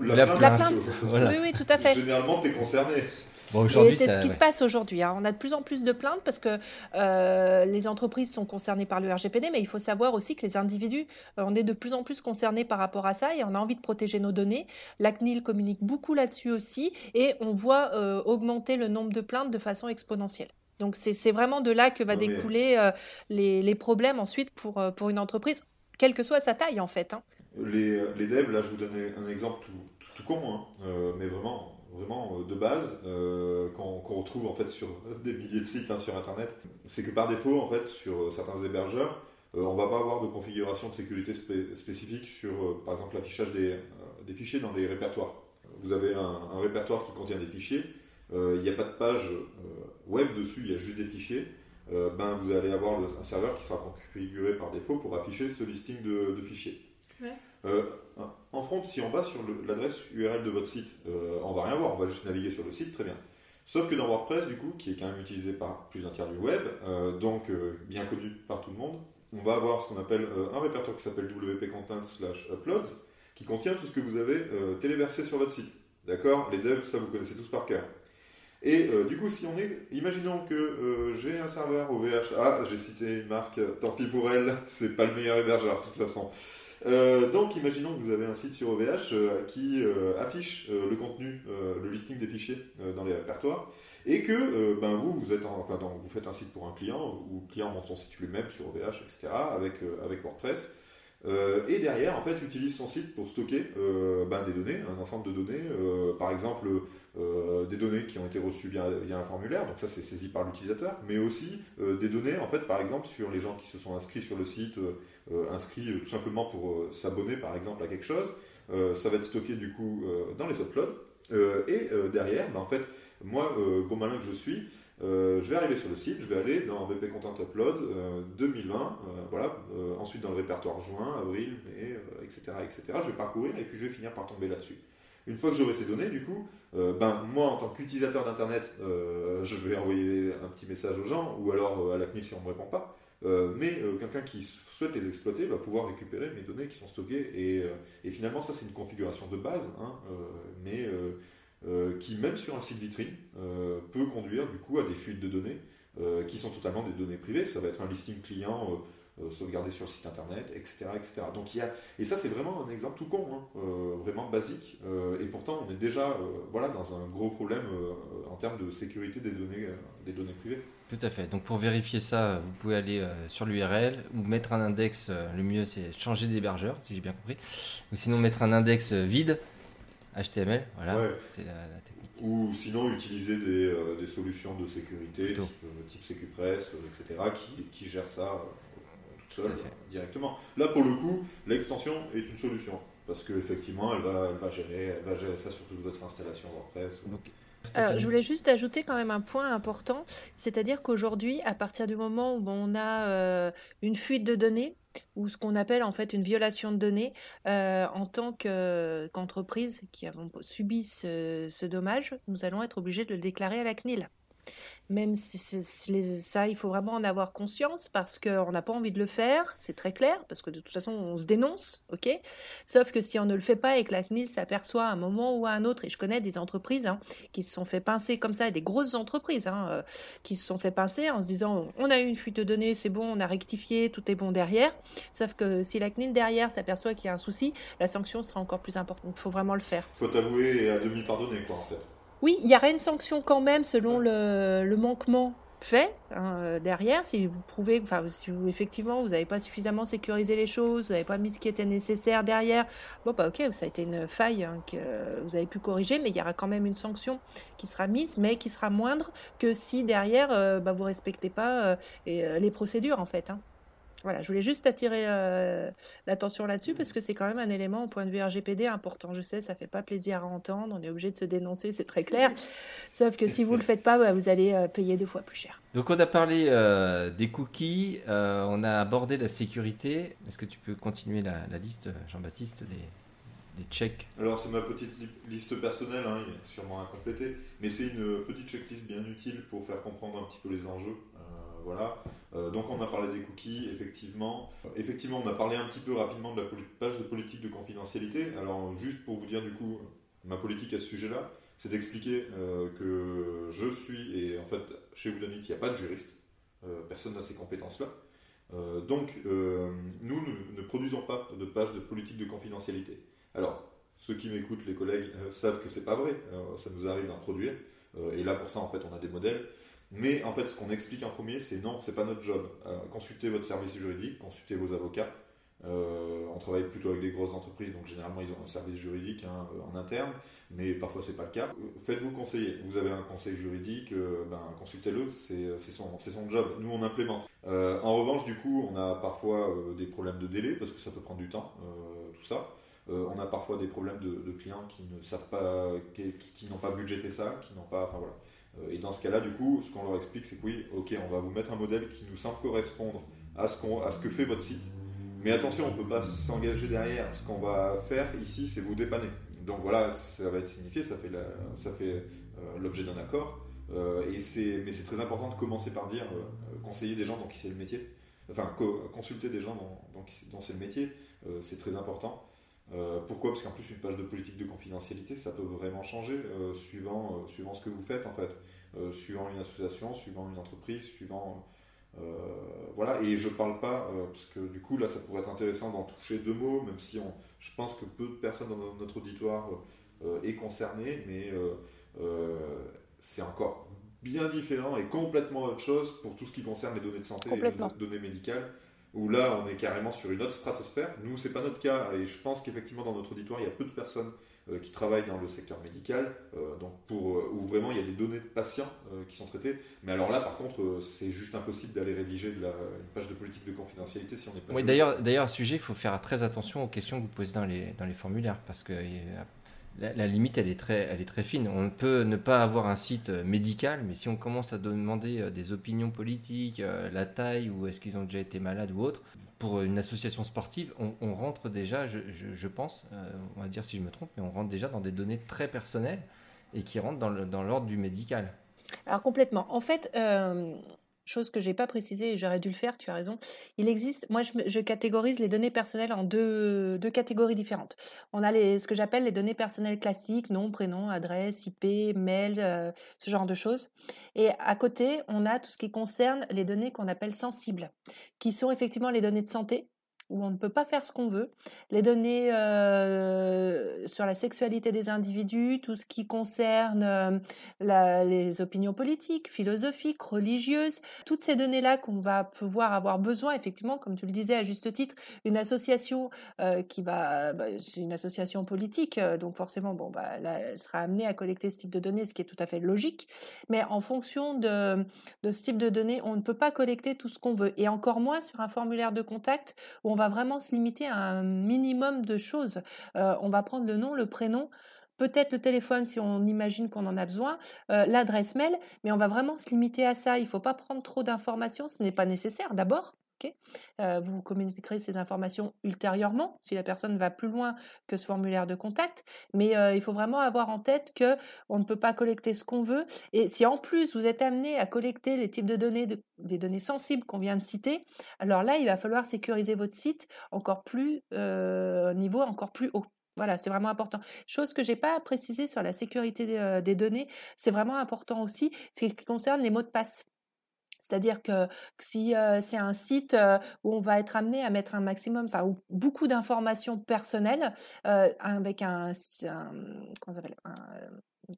La plainte, La plainte, Voilà. oui, oui, tout à fait. Généralement, t'es concerné. Bon, c'est ce qui ouais. se passe aujourd'hui. hein. On a de plus en plus de plaintes parce que euh, les entreprises sont concernées par le RGPD, mais il faut savoir aussi que les individus, euh, on est de plus en plus concernés par rapport à ça et on a envie de protéger nos données. La CNIL communique beaucoup là-dessus aussi et on voit euh, augmenter le nombre de plaintes de façon exponentielle. Donc c'est vraiment de là que va découler euh, les, les problèmes ensuite pour, pour une entreprise, quelle que soit sa taille en fait. hein. Les, les devs, là, je vous donnais un exemple tout, tout, tout con, hein, euh, mais vraiment, vraiment euh, de base, euh, qu'on retrouve en fait sur des milliers de sites hein, sur Internet. C'est que par défaut, en fait, sur euh, certains hébergeurs, euh, on va pas avoir de configuration de sécurité spé- spécifique sur, par exemple, l'affichage des, fichiers dans les répertoires. Vous avez un, répertoire qui contient des fichiers, il n'y a pas de page web dessus, il y a juste des fichiers. Ben, vous allez avoir un serveur qui sera configuré par défaut pour afficher ce listing de, fichiers. Euh, en front, si on va sur l'adresse URL de votre site, euh, on va rien voir, on va juste naviguer sur le site, très bien. Sauf que dans WordPress, du coup, qui est quand même utilisé par plus d'un tiers du web, euh, donc bien connu par tout le monde, on va avoir ce qu'on appelle un répertoire qui s'appelle WP Content slash Uploads, qui contient tout ce que vous avez téléversé sur votre site. D'accord? Les devs, ça vous connaissez tous par cœur. Et du coup, si on est, imaginons que j'ai un serveur au VH, ah, j'ai cité une marque, tant pis pour elle, c'est pas le meilleur hébergeur de toute façon. Euh, donc, imaginons que vous avez un site sur OVH euh, qui euh, affiche le contenu, le listing des fichiers dans les répertoires, et que ben vous, vous êtes, en- enfin, vous faites un site pour un client, ou le client monte son site lui-même sur OVH, etc., avec avec WordPress. Et derrière, en fait, utilise son site pour stocker ben, des données, un ensemble de données, par exemple euh, des données qui ont été reçues via, un formulaire, donc ça c'est saisi par l'utilisateur, mais aussi euh, des données, en fait, par exemple, sur les gens qui se sont inscrits sur le site, euh, inscrits tout simplement pour s'abonner, par exemple, à quelque chose. Ça va être stocké du coup dans les uploads. Et derrière, ben, en fait, moi, gros malin que je suis, je vais arriver sur le site, je vais aller dans VP Content Upload euh, 2020, euh, voilà, ensuite dans le répertoire juin, avril, mai, etc., etc. Je vais parcourir et puis je vais finir par tomber là-dessus. Une fois que j'aurai ces données, du coup, euh, ben, moi en tant qu'utilisateur d'Internet, euh, je vais envoyer un petit message aux gens, ou alors euh, à la CNIL si on ne me répond pas. Mais quelqu'un qui souhaite les exploiter va pouvoir récupérer mes données qui sont stockées. Et, finalement, ça c'est une configuration de base, hein, mais qui même sur un site vitrine peut conduire du coup à des fuites de données qui sont totalement des données privées. Ça va être un listing client euh, sauvegardé sur le site internet, etc., etc. Donc il y a et ça c'est vraiment un exemple tout con, hein, euh, vraiment basique. euh, et pourtant on est déjà voilà dans un gros problème en termes de sécurité des données des données privées. Tout à fait. Donc pour vérifier ça, vous pouvez aller euh, sur l'URL ou mettre un index. euh, le mieux c'est changer d'hébergeur, si j'ai bien compris. Ou sinon mettre un index euh, vide, HTML. Voilà, Ouais. c'est la, la technique. Ou sinon utiliser des, des solutions de sécurité Plutôt. type, type euh, etc., qui, qui gèrent ça directement. Là, pour le coup, l'extension est une solution. Parce qu'effectivement, elle va, elle, va gérer, elle va gérer ça sur toute votre installation WordPress. ou- Donc, Euh, je voulais juste ajouter quand même un point important, c'est-à-dire qu'aujourd'hui, à partir du moment où on a euh, une fuite de données, ou ce qu'on appelle en fait une violation de données, euh, en tant que- qu'entreprise qui avons subi ce, ce dommage, nous allons être obligés de le déclarer à la CNIL. Même si ça, il faut vraiment en avoir conscience parce qu'on n'a pas envie de le faire, c'est très clair, parce que de toute façon, on se dénonce, ok? Sauf que si on ne le fait pas et que la CNIL s'aperçoit à un moment ou à un autre, et je connais des entreprises hein, qui se sont fait pincer comme ça, et des grosses entreprises hein, euh, qui se sont fait pincer en se disant on a eu une fuite de données, c'est bon, on a rectifié, tout est bon derrière. Sauf que si la CNIL derrière s'aperçoit qu'il y a un souci, la sanction sera encore plus importante. Il faut vraiment le faire. Faut avouer et à demi pardonner, quoi, en fait. Oui, il y aura une sanction quand même selon le, manquement fait hein, euh, derrière. Si vous prouvez, enfin, si vous, effectivement vous n'avez pas suffisamment sécurisé les choses, vous n'avez pas mis ce qui était nécessaire derrière, bon, bah ok, ça a été une faille hein, que vous avez pu corriger, mais il y aura quand même une sanction qui sera mise, mais qui sera moindre que si derrière euh, bah, vous respectez pas euh, les procédures en fait. hein. Voilà, je voulais juste attirer euh, l'attention là-dessus parce que c'est quand même un élément au point de vue RGPD important. Je sais, ça fait pas plaisir à entendre, on est obligé de se dénoncer, c'est très clair. Sauf que si vous le faites pas, bah, vous allez euh, payer deux fois plus cher. Donc on a parlé euh, des cookies, euh, on a abordé la sécurité. Est-ce que tu peux continuer la, la liste, Jean-Baptiste, des, des checks? Alors, c'est ma petite li- liste personnelle, hein, il y a sûrement à compléter, mais c'est une petite checklist bien utile pour faire comprendre un petit peu les enjeux. Euh, voilà. Euh, donc, on a parlé des cookies, effectivement. Euh, Effectivement, on a parlé un petit peu rapidement de la page de politique de confidentialité. Alors, juste pour vous dire, du coup, ma politique à ce sujet-là, c'est d'expliquer que je suis, et en fait, chez Woodanit, il n'y a pas de juriste. Personne n'a ces compétences-là. Donc, nous ne, produisons pas de page de politique de confidentialité. Alors, ceux qui m'écoutent, les collègues, savent que c'est pas vrai. Ça nous arrive d'en produire. Et là, pour ça, en fait, on a des modèles. Mais en fait, ce qu'on explique en premier, c'est non, c'est pas notre job. Euh, consultez votre service juridique, consultez vos avocats. Euh, on travaille plutôt avec des grosses entreprises, donc généralement ils ont un service juridique hein, euh, en interne, mais parfois c'est pas le cas. Faites-vous conseiller. Vous avez un conseil juridique, ben, consultez-le, c'est son, son job. Nous on implémente. En revanche, du coup, on a parfois des problèmes de délai parce que ça peut prendre du temps, tout ça. On a parfois des problèmes de, clients qui ne savent pas, qui n'ont pas budgété ça, qui n'ont pas, enfin voilà. Euh, Et dans ce cas-là, du coup, ce qu'on leur explique, c'est que oui, ok, on va vous mettre un modèle qui nous semble correspondre à ce, qu'on, à ce que fait votre site. Mais attention, on ne peut pas s'engager derrière. Ce qu'on va faire ici, c'est vous dépanner. Donc voilà, ça va être signifié, ça fait, euh, l'objet d'un accord. Euh, et mais c'est très important de commencer par dire conseiller des gens dont c'est le métier. Enfin, co- consulter des gens dont, dont, dont c'est le métier, c'est très important. Euh, pourquoi? Parce qu'en plus, une page de politique de confidentialité, ça peut vraiment changer euh, suivant, euh, suivant ce que vous faites en fait. Suivant une association, suivant une entreprise, suivant. voilà, et je parle pas, parce que du coup, là, ça pourrait être intéressant d'en toucher deux mots, même si on, je pense que peu de personnes dans notre auditoire est concerné, mais c'est encore bien différent et complètement autre chose pour tout ce qui concerne les données de santé et les données médicales où là on est carrément sur une autre stratosphère. Nous, c'est pas notre cas et je pense qu'effectivement dans notre auditoire il y a peu de personnes euh, qui travaillent dans le secteur médical, euh, donc pour euh, où vraiment il y a des données de patients qui sont traitées. Mais alors là, par contre, c'est juste impossible d'aller rédiger de la, une page de politique de confidentialité si on n'est pas. Oui, d'ailleurs, d'ailleurs, à ce sujet, il faut faire très attention aux questions que vous posez dans les, dans les formulaires parce que la, limite, elle est, très, elle est très fine. On peut ne pas avoir un site euh, médical, mais si on commence à demander euh, des opinions politiques, euh, la taille, ou est-ce qu'ils ont déjà été malades ou autre, pour une association sportive, on, rentre déjà, je, pense, on va dire si je me trompe, mais on rentre déjà dans des données très personnelles et qui rentrent dans l'ordre du médical. Alors complètement. En fait, chose que j'ai pas précisée et j'aurais dû le faire, tu as raison. Il existe, moi je, catégorise les données personnelles en deux, deux catégories différentes. On a les, ce que j'appelle les données personnelles classiques, nom, prénom, adresse, IP, mail, euh, ce genre de choses. Et à côté, on a tout ce qui concerne les données qu'on appelle sensibles, qui sont effectivement les données de santé où on ne peut pas faire ce qu'on veut, les données euh, sur la sexualité des individus, tout ce qui concerne euh, les opinions politiques, philosophiques, religieuses, toutes ces données-là qu'on va pouvoir avoir besoin, effectivement, comme tu le disais à juste titre, une association euh, qui va, bah, une association politique, donc forcément, bon, bah, elle sera amenée à collecter ce type de données, ce qui est tout à fait logique, mais en fonction de, de ce type de données, on ne peut pas collecter tout ce qu'on veut, et encore moins sur un formulaire de contact où on va vraiment se limiter à un minimum de choses. Euh, on va prendre le nom, le prénom, peut-être le téléphone si on imagine qu'on en a besoin, euh, l'adresse mail, mais on va vraiment se limiter à ça. Il ne faut pas prendre trop d'informations, ce n'est pas nécessaire d'abord. Euh, vous communiquerez ces informations ultérieurement si la personne va plus loin que ce formulaire de contact, mais euh, il faut vraiment avoir en tête que on ne peut pas collecter ce qu'on veut. Et si en plus vous êtes amené à collecter les types de données, des données sensibles qu'on vient de citer, alors là il va falloir sécuriser votre site encore plus euh, niveau encore plus haut. Voilà, c'est vraiment important. Chose que j'ai pas précisé sur la sécurité des, des données, c'est vraiment important aussi, ce qui concerne les mots de passe. C'est-à-dire que, si c'est un site où on va être amené à mettre un maximum, enfin beaucoup d'informations personnelles avec un, comment s'appelle, un,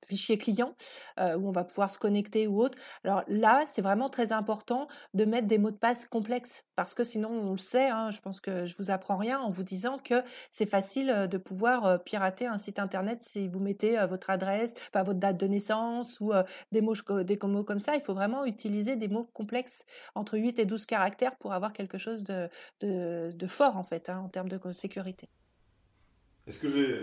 fichier client où on va pouvoir se connecter ou autre. Alors là, c'est vraiment très important de mettre des mots de passe complexes parce que sinon, on le sait, hein, je pense que je vous apprends rien en vous disant que c'est facile de pouvoir pirater un site internet si vous mettez votre adresse, pas votre date de naissance ou des mots, des mots comme ça. Il faut vraiment utiliser des mots complexes entre 8 et 12 caractères pour avoir quelque chose de, de, fort en fait hein, en termes de sécurité. Est-ce que j'ai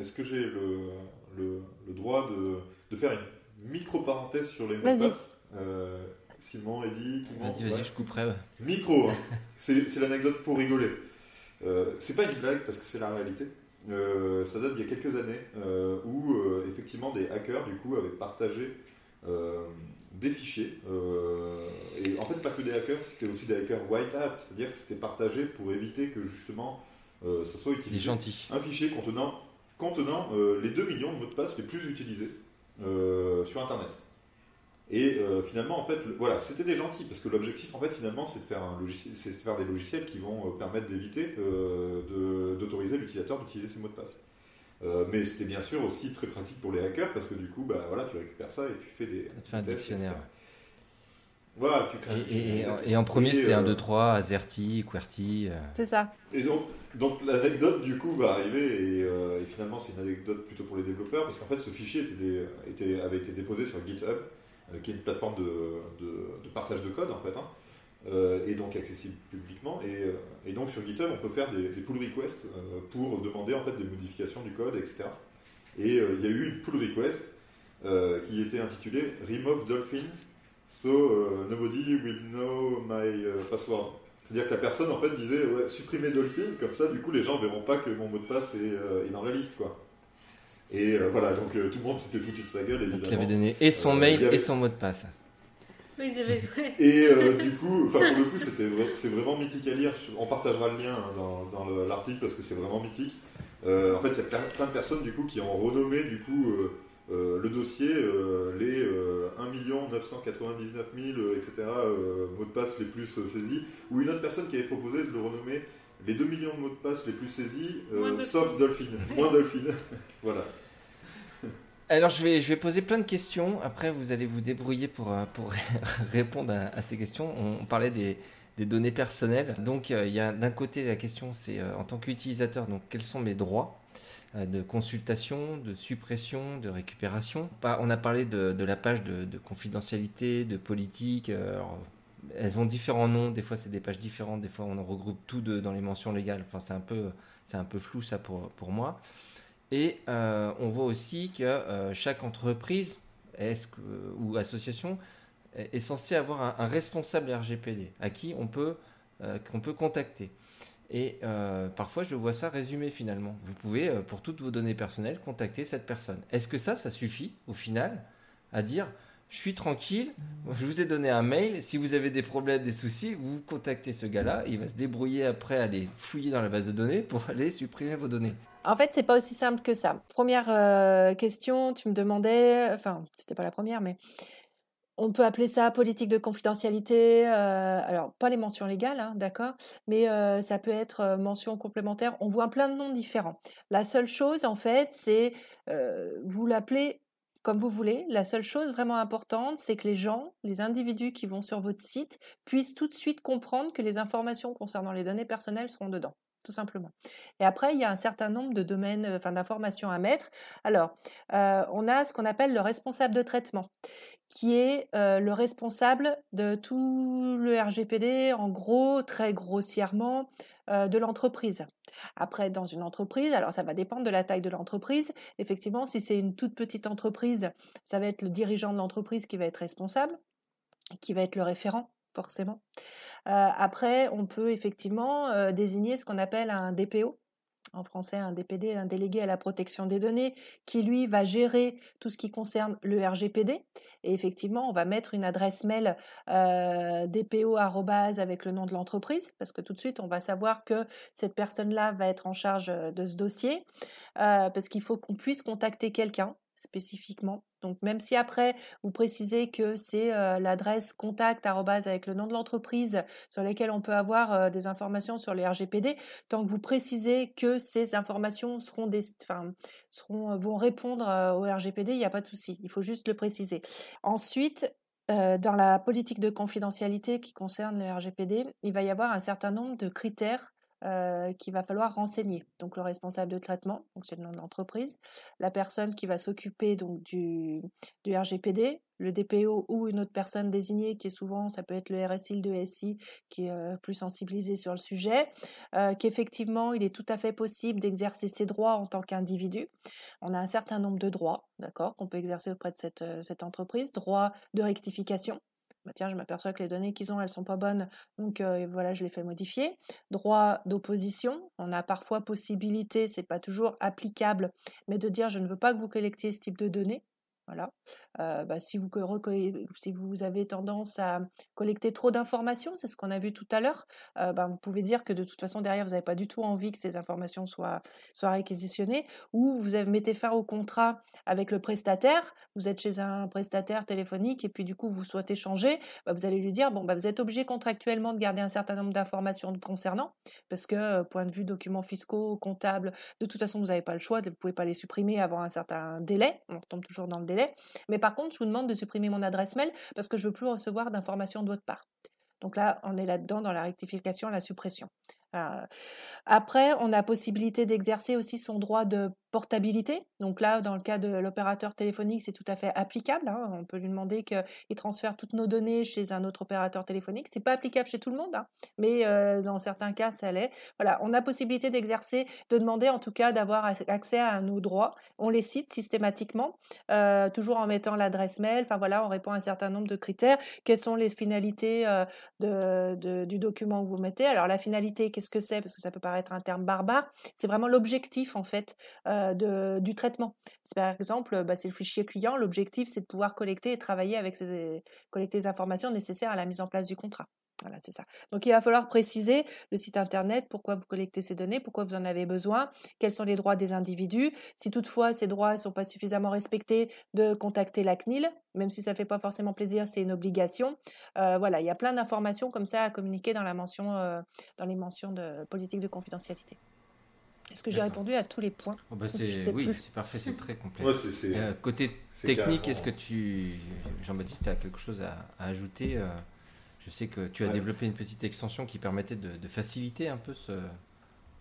est-ce que j'ai le, le, droit de, de, faire une micro-parenthèse sur les mots de passe? Euh, Simon, Eddy, Vas-y, vas-y, je couperai. Micro, hein. c'est l'anecdote pour rigoler. Euh, c'est pas une blague parce que c'est la réalité. Euh, ça date d'il y a quelques années euh, où effectivement des hackers du coup avaient partagé des fichiers. et en fait, pas que des hackers, c'était aussi des hackers white hat, c'est-à-dire que c'était partagé pour éviter que justement ça soit utilisé. Un fichier contenant contenant euh, les 2 millions de mots de passe les plus utilisés euh, sur Internet. Et euh, finalement, en fait, voilà, c'était des gentils, parce que l'objectif, en fait, finalement, c'est de faire un logiciel, c'est de faire des logiciels qui vont permettre d'éviter d'autoriser l'utilisateur d'utiliser ces mots de passe. mais c'était bien sûr aussi très pratique pour les hackers, parce que du coup, bah, voilà, tu récupères ça et tu fais des. Ça te fait un dictionnaire. Voilà, tu crées et, et, en premier, c'était 1, 2, 3, Azerty, QWERTY. C'est ça. Et donc, donc l'anecdote du coup va arriver euh, et, finalement c'est une anecdote plutôt pour les développeurs parce qu'en fait ce fichier était avait été déposé sur GitHub euh, qui est une plateforme de, partage de code en fait hein, euh, et donc accessible publiquement. Et, et, donc sur GitHub on peut faire des, des pull requests pour demander en fait des modifications du code etc et il y a eu une pull request qui était intitulée remove dolphin so nobody will know my password c'est-à-dire que la personne en fait disait ouais, supprimer Dolphin, comme ça du coup les gens verront pas que mon mot de passe est, euh, dans la liste quoi. Et euh, voilà, donc euh, tout le monde s'était foutu de sa gueule évidemment. Donc il avait donné et son mail et son mot de passe. Oui, avaient... et du coup, pour le coup, c'était c'est vraiment mythique à lire. On partagera le lien hein, dans, dans l'article parce que c'est vraiment mythique. en fait, il y a plein de personnes du coup qui ont renommé du coup euh, le dossier, euh, les 1 999 000, etc., mots de passe les plus euh, saisis, ou une autre personne qui avait proposé de le renommer les 2 millions de mots de passe les plus saisis, sauf Dolphin, moins Dolphin. voilà. Alors je vais, je vais poser plein de questions, après vous allez vous débrouiller pour, pour répondre à, ces questions. On, parlait des, des, données personnelles, donc il y a d'un côté la question c'est en tant qu'utilisateur, donc quels sont mes droits? euh, de consultation, de suppression, de récupération. On a parlé de, la page de, confidentialité, de politique. Euh, elles ont différents noms. Des fois, c'est des pages différentes. Des fois, on en regroupe tout dans les mentions légales. Enfin, c'est un peu, flou ça pour, moi. Et euh, on voit aussi que chaque entreprise ou association est, censée avoir un, responsable RGPD à qui on peut contacter. Et euh, parfois, je vois ça résumé finalement. Vous pouvez, euh, pour toutes vos données personnelles, contacter cette personne. Est-ce que ça, ça suffit au final à dire je suis tranquille, je vous ai donné un mail, si vous avez des problèmes, des soucis, vous contactez ce gars-là, il va se débrouiller après à aller fouiller dans la base de données pour aller supprimer vos données. En fait, c'est pas aussi simple que ça. Première euh, question, tu me demandais, enfin, c'était pas la première, mais on peut appeler ça politique de confidentialité. Euh, alors, pas les mentions légales, hein, d'accord, mais euh, ça peut être euh, mention complémentaire. On voit plein de noms différents. La seule chose, en fait, c'est vous l'appelez comme vous voulez. La seule chose vraiment importante, c'est que les gens, les individus qui vont sur votre site, puissent tout de suite comprendre que les informations concernant les données personnelles seront dedans tout simplement. Et après, il y a un certain nombre de domaines, enfin d'informations à mettre. Alors, on a ce qu'on appelle le responsable de traitement qui est le responsable de tout le RGPD. En gros, très grossièrement, euh, de l'entreprise. Après, dans une entreprise, alors ça va dépendre de la taille de l'entreprise. Effectivement, si c'est une toute petite entreprise, ça va être le dirigeant de l'entreprise qui va être responsable, qui va être le référent forcément. Euh, après, on peut effectivement euh, désigner ce qu'on appelle un DPO, en français un DPD, un délégué à la protection des données, qui lui va gérer tout ce qui concerne le RGPD. Et effectivement, on va mettre une adresse mail euh, DPO avec le nom de l'entreprise, parce que tout de suite, on va savoir que cette personne-là va être en charge de ce dossier, parce qu'il faut qu'on puisse contacter quelqu'un spécifiquement. Donc même si après vous précisez que c'est l'adresse contact avec le nom de l'entreprise sur laquelle on peut avoir des informations sur le RGPD, tant que vous précisez que ces informations seront des, seront, vont répondre au RGPD, il n'y a pas de souci. Il faut juste le préciser. Ensuite, dans la politique de confidentialité qui concerne le RGPD, il va y avoir un certain nombre de critères euh, qu'il va falloir renseigner. Donc le responsable de traitement, donc c'est le nom de l'entreprise, la personne qui va s'occuper donc du, RGPD, le DPO ou une autre personne désignée qui est souvent, ça peut être le RSI, le SI qui est euh, plus sensibilisé sur le sujet, euh, qu'effectivement il est tout à fait possible d'exercer ses droits en tant qu'individu. On a un certain nombre de droits, d'accord, qu'on peut exercer auprès de cette, cette entreprise, droit de rectification, bah, tiens, je m'aperçois que les données qu'ils ont, elles sont pas bonnes, donc voilà, je les fais modifier. Droit d'opposition, on a parfois possibilité, c'est pas toujours applicable, mais de dire je ne veux pas que vous collectiez ce type de données. Voilà. bah, si, vous, si vous avez tendance à collecter trop d'informations, c'est ce qu'on a vu tout à l'heure, bah, vous pouvez dire que de toute façon, derrière, vous n'avez pas du tout envie que ces informations soient, soient réquisitionnées, ou vous mettez fin au contrat avec le prestataire, vous êtes chez un prestataire téléphonique et puis du coup, vous souhaitez changer, bah, vous allez lui dire, bon, bah, vous êtes obligé contractuellement de garder un certain nombre d'informations concernant, parce que point de vue documents fiscaux, comptables, de toute façon, vous n'avez pas le choix, vous ne pouvez pas les supprimer avant un certain délai, on tombe toujours dans le délai, mais par contre, je vous demande de supprimer mon adresse mail parce que je ne veux plus recevoir d'informations de votre part. Donc là, on est là-dedans dans la rectification, la suppression. Euh, après, on a possibilité d'exercer aussi son droit de portabilité. Donc là, dans le cas de l'opérateur téléphonique, c'est tout à fait applicable. Hein. On peut lui demander qu'il transfère toutes nos données chez un autre opérateur téléphonique. C'est pas applicable chez tout le monde, hein, mais euh, dans certains cas, ça l'est. Voilà, on a possibilité d'exercer, de demander en tout cas d'avoir accès à nos droits. On les cite systématiquement, euh, toujours en mettant l'adresse mail. Enfin voilà, on répond à un certain nombre de critères. Quelles sont les finalités de, du document que vous mettez? Alors la finalité, qu'est-ce que c'est? Parce que ça peut paraître un terme barbare. C'est vraiment l'objectif en fait de, du traitement. Par exemple, bah, c'est le fichier client. L'objectif, c'est de pouvoir collecter et travailler avec ces collecter les informations nécessaires à la mise en place du contrat. Voilà, c'est ça. Donc il va falloir préciser le site internet, pourquoi vous collectez ces données, pourquoi vous en avez besoin, quels sont les droits des individus. Si toutefois ces droits ne sont pas suffisamment respectés, de contacter la CNIL, même si ça ne fait pas forcément plaisir, c'est une obligation. Euh, voilà, il y a plein d'informations comme ça à communiquer dans la mention, euh, dans les mentions de politique de confidentialité. Est-ce que j'ai répondu à tous les points oh bah Oui, c'est parfait, c'est très complet. Euh, côté technique, est-ce que tu, Jean-Baptiste, as quelque chose à, ajouter euh, Je sais que tu as développé une petite extension qui permettait de, faciliter un peu ce,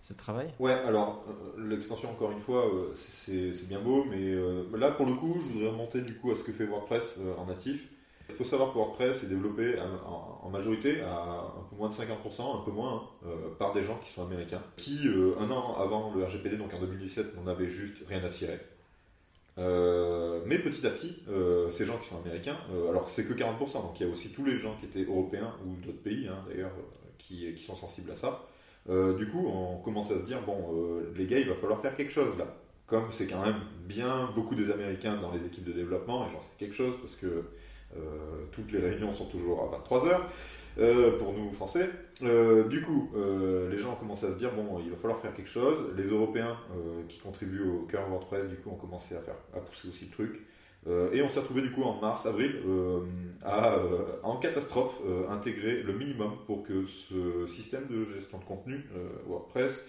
ce travail. Ouais, alors euh, l'extension, encore une fois, c'est bien beau, mais là, pour le coup, je voudrais remonter du coup à ce que fait WordPress en natif. Il faut savoir que WordPress est développé en, majorité à un peu moins de 50%, un peu moins, euh, par des gens qui sont américains, qui euh, un an avant le RGPD, donc en 2017, n'en avaient juste rien à cirer. Euh, mais petit à petit, ces gens qui sont américains, alors c'est que 40%, donc il y a aussi tous les gens qui étaient européens ou d'autres pays hein, d'ailleurs qui, sont sensibles à ça. du coup, on commence à se dire bon, les gars, il va falloir faire quelque chose là. Comme c'est quand même bien beaucoup des Américains dans les équipes de développement, et j'en sais quelque chose parce que euh, toutes les réunions sont toujours à 23h euh, pour nous français. Euh, du coup, les gens ont commencé à se dire bon, il va falloir faire quelque chose. Les Européens qui contribuent au cœur WordPress, du coup, ont commencé à faire à pousser aussi le truc. et on s'est retrouvé du coup en mars, avril, à en catastrophe intégrer le minimum pour que ce système de gestion de contenu WordPress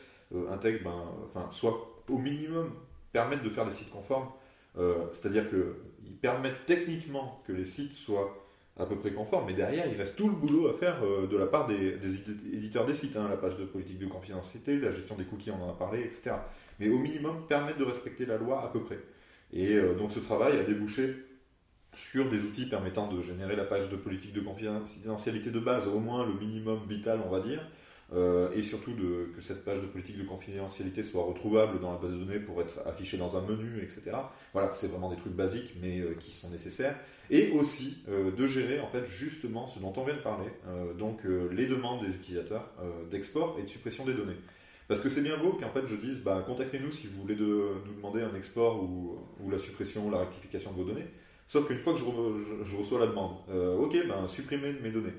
intègre, ben, soit au minimum permettre de faire des sites conformes. C'est-à-dire que ils permettent techniquement que les sites soient à peu près conformes, mais derrière, il reste tout le boulot à faire euh, de la part des, éditeurs des sites, hein, la page de politique de confidentialité, la gestion des cookies, on en a parlé, etc. Mais au minimum, permettre de respecter la loi à peu près. Et euh, donc ce travail a débouché sur des outils permettant de générer la page de politique de confidentialité de base, au moins le minimum vital, on va dire, euh, et surtout de, que cette page de politique de confidentialité soit retrouvable dans la base de données pour être affichée dans un menu, etc. Voilà, c'est vraiment des trucs basiques mais euh, qui sont nécessaires. Et aussi euh, de gérer en fait justement ce dont on vient de parler, donc les demandes des utilisateurs d'export et de suppression des données. Parce que c'est bien beau qu'en fait je dise, bah, contactez-nous si vous voulez de, nous demander un export ou, ou, la suppression ou la rectification de vos données. Sauf qu'une fois que je, je, reçois la demande, ok, ben supprimez mes données.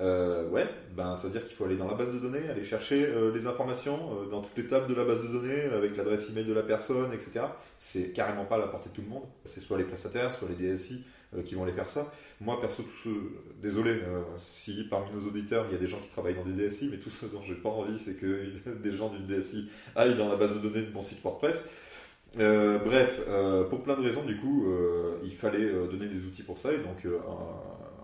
Euh, ouais, ben, ça veut dire qu'il faut aller dans la base de données, aller chercher euh, les informations euh, dans toutes les tables de la base de données avec l'adresse email de la personne, etc. C'est carrément pas à la portée de tout le monde. C'est soit les prestataires, soit les DSI qui vont aller faire ça. Moi, perso, tous ceux, désolé si parmi nos auditeurs il y a des gens qui travaillent dans des DSI, mais tout ce dont j'ai pas envie, c'est que des gens d'une DSI aillent dans la base de données de mon site WordPress. bref, pour plein de raisons, du coup, il fallait donner des outils pour ça, et donc